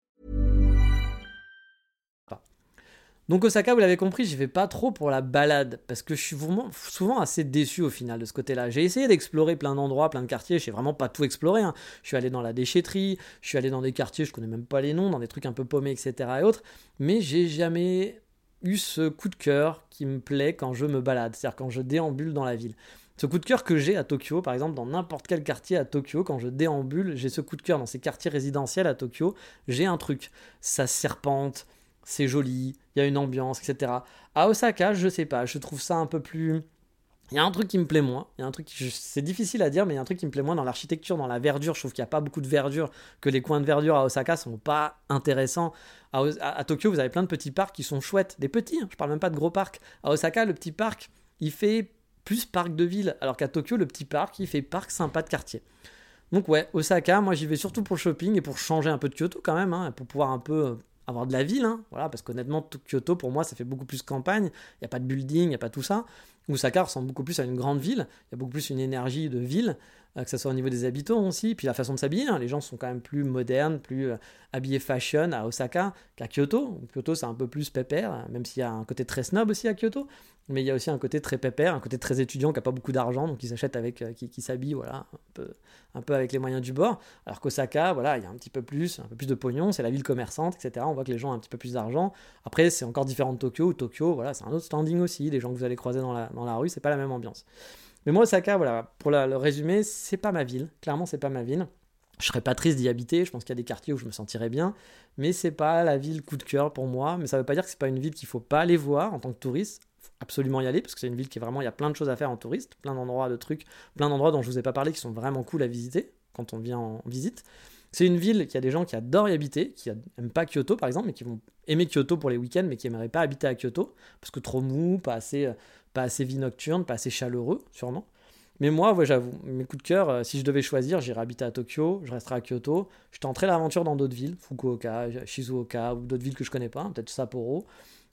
Donc Osaka, vous l'avez compris, j'y vais pas trop pour la balade parce que je suis souvent assez déçu au final de ce côté-là. J'ai essayé d'explorer plein d'endroits, plein de quartiers, je n'ai vraiment pas tout exploré. Hein. Je suis allé dans la déchetterie, je suis allé dans des quartiers, je connais même pas les noms, dans des trucs un peu paumés, etc. et autres, mais j'ai jamais eu ce coup de cœur qui me plaît quand je me balade, c'est-à-dire quand je déambule dans la ville. Ce coup de cœur que j'ai à Tokyo, par exemple, dans n'importe quel quartier à Tokyo, quand je déambule, j'ai ce coup de cœur dans ces quartiers résidentiels à Tokyo, j'ai un truc. Ça serpente, c'est joli, il y a une ambiance, etc. À Osaka, je sais pas, je trouve ça un peu plus. Il y a un truc qui me plaît moins. Il un truc, c'est difficile à dire, mais il y a un truc qui me plaît moins dans l'architecture, dans la verdure. Je trouve qu'il n'y a pas beaucoup de verdure, que les coins de verdure à Osaka sont pas intéressants. À, Tokyo, vous avez plein de petits parcs qui sont chouettes, des petits. Hein, je parle même pas de gros parcs. À Osaka, le petit parc, il fait plus parc de ville, alors qu'à Tokyo, le petit parc, il fait parc sympa de quartier. Donc ouais, Osaka, moi j'y vais surtout pour le shopping et pour changer un peu de Kyoto quand même, hein, pour pouvoir un peu euh, avoir de la ville, hein, voilà, parce qu'honnêtement, Kyoto, pour moi, ça fait beaucoup plus campagne, il n'y a pas de building, il n'y a pas tout ça. Osaka ressemble beaucoup plus à une grande ville, il y a beaucoup plus une énergie de ville. que ce soit au niveau des habitants aussi, puis la façon de s'habiller. hein. Les gens sont quand même plus modernes, plus euh, habillés fashion à Osaka qu'à Kyoto. Kyoto, c'est un peu plus pépère, hein, même s'il y a un côté très snob aussi à Kyoto. Mais il y a aussi un côté très pépère, un côté très étudiant qui n'a pas beaucoup d'argent, donc qui s'achète avec, euh, qui, s'habille, voilà, un peu, avec les moyens du bord. Alors qu'Osaka, voilà, il y a un petit peu plus, un peu plus de pognon, c'est la ville commerçante, etc. On voit que les gens ont un petit peu plus d'argent. Après, c'est encore différent de Tokyo, où Tokyo, voilà, c'est un autre standing aussi. Les gens que vous allez croiser dans la, dans la rue, c'est pas la même ambiance. Mais moi, Osaka, voilà, pour la- le résumé, c'est pas ma ville. Clairement, c'est pas ma ville. Je serais pas triste d'y habiter. Je pense qu'il y a des quartiers où je me sentirais bien, mais c'est pas la ville coup de cœur pour moi. Mais ça veut pas dire que c'est pas une ville qu'il faut pas aller voir en tant que touriste. Absolument y aller parce que c'est une ville qui est vraiment, il y a plein de choses à faire en touriste, plein d'endroits, de trucs, plein d'endroits dont je vous ai pas parlé qui sont vraiment cool à visiter quand on vient en visite. C'est une ville qui a des gens qui adorent y habiter, qui n'aiment pas Kyoto par exemple, mais qui vont aimer Kyoto pour les week-ends, mais qui n'aimeraient pas habiter à Kyoto parce que trop mou, pas assez, euh, pas assez vie nocturne, pas assez chaleureux sûrement. Mais moi, ouais, j'avoue, mes coups de cœur, euh, si je devais choisir, j'irais habiter à Tokyo, je resterais à Kyoto, je tenterais l'aventure dans d'autres villes, Fukuoka, Shizuoka, ou d'autres villes que je connais pas, peut-être Sapporo.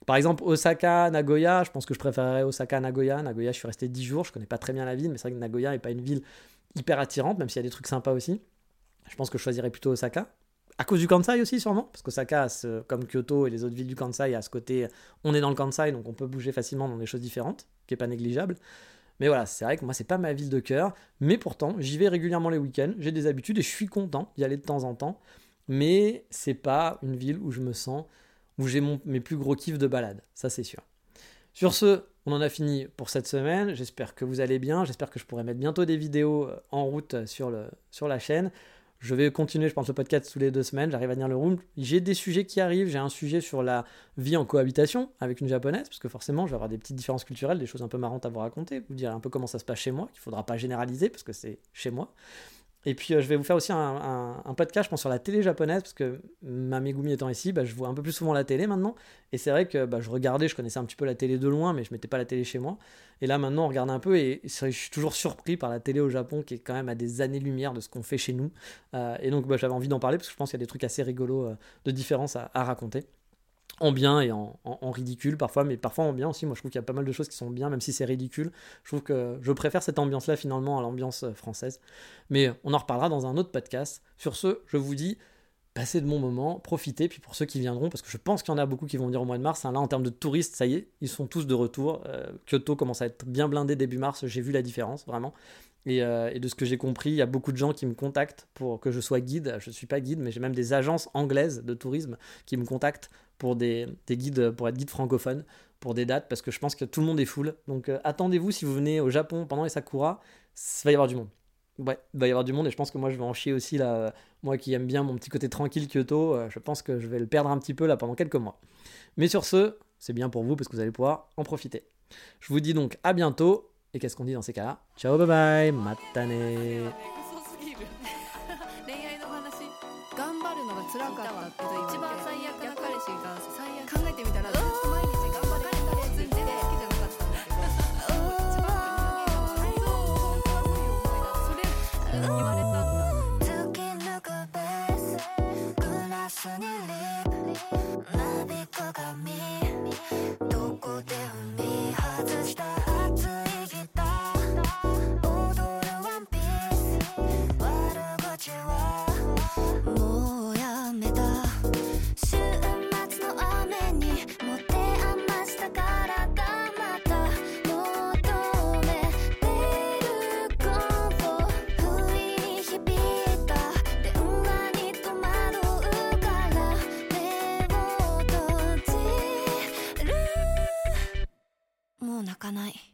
Par exemple, Osaka, Nagoya, je pense que je préférerais Osaka, Nagoya. Nagoya, je suis resté 10 jours, je connais pas très bien la ville, mais c'est vrai que Nagoya n'est pas une ville hyper attirante, même s'il y a des trucs sympas aussi. Je pense que je choisirais plutôt Osaka. À cause du Kansai aussi, sûrement, parce qu'Osaka, a ce- comme Kyoto et les autres villes du Kansai, a ce côté, on est dans le Kansai, donc on peut bouger facilement dans des choses différentes, qui est pas négligeable. Mais voilà, c'est vrai que moi, c'est pas ma ville de cœur, mais pourtant, j'y vais régulièrement les week-ends, j'ai des habitudes et je suis content d'y aller de temps en temps, mais c'est pas une ville où je me sens, où j'ai mes plus gros kiffs de balade, ça c'est sûr. Sur ce, on en a fini pour cette semaine. J'espère que vous allez bien. J'espère que je pourrai mettre bientôt des vidéos euh, en route euh, sur la chaîne. Je vais continuer, je pense, le podcast tous les deux semaines. J'arrive à tenir le room. J'ai des sujets qui arrivent. J'ai un sujet sur la vie en cohabitation avec une japonaise, parce que forcément, je vais avoir des petites différences culturelles, des choses un peu marrantes à vous raconter. Vous dire un peu comment ça se passe chez moi, qu'il ne faudra pas généraliser, parce que c'est chez moi. Et puis, euh, je vais vous faire aussi un, podcast, je pense, sur la télé japonaise, parce que ma Megumi étant ici, bah, je vois un peu plus souvent la télé maintenant. Et c'est vrai que bah, je regardais, je connaissais un petit peu la télé de loin, mais je mettais pas la télé chez moi. Et là, maintenant, on regarde un peu, et je suis toujours surpris par la télé au Japon, qui est quand même à des années-lumière de ce qu'on fait chez nous. Euh, et donc, bah, j'avais envie d'en parler, parce que je pense qu'il y a des trucs assez rigolos euh, de différence à raconter. En bien et en, en- ridicule parfois, mais parfois en bien aussi. Moi, je trouve qu'il y a pas mal de choses qui sont bien, même si c'est ridicule. Je trouve que je préfère cette ambiance-là finalement à l'ambiance euh, française. Mais on en reparlera dans un autre podcast. Sur ce, je vous dis, passez de bons moments, profitez. Puis pour ceux qui viendront, parce que je pense qu'il y en a beaucoup qui vont venir au mois de mars, hein, là en termes de touristes, ça y est, ils sont tous de retour. Euh, Kyoto commence à être bien blindé début mars, j'ai vu la différence vraiment. Et, euh, et de ce que j'ai compris, il y a beaucoup de gens qui me contactent pour que je sois guide. Je ne suis pas guide, mais j'ai même des agences anglaises de tourisme qui me contactent pour des, des guides, pour être guide francophone, pour des dates, parce que je pense que tout le monde est full. Donc euh, attendez-vous si vous venez au Japon pendant les Sakura, il va y avoir du monde. Ouais, il va y avoir du monde et je pense que moi je vais en chier aussi là. euh, Moi qui aime bien mon petit côté tranquille Kyoto, euh, je pense que je vais le perdre un petit peu là pendant quelques mois. Mais sur ce, c'est bien pour vous parce que vous allez pouvoir en profiter. Je vous dis donc à bientôt. Et qu'est-ce qu'on dit dans ces cas-là Ciao, bye bye, matane. 嘘すぎる恋愛の話頑張るのが辛かったけど一番 (laughs) かない。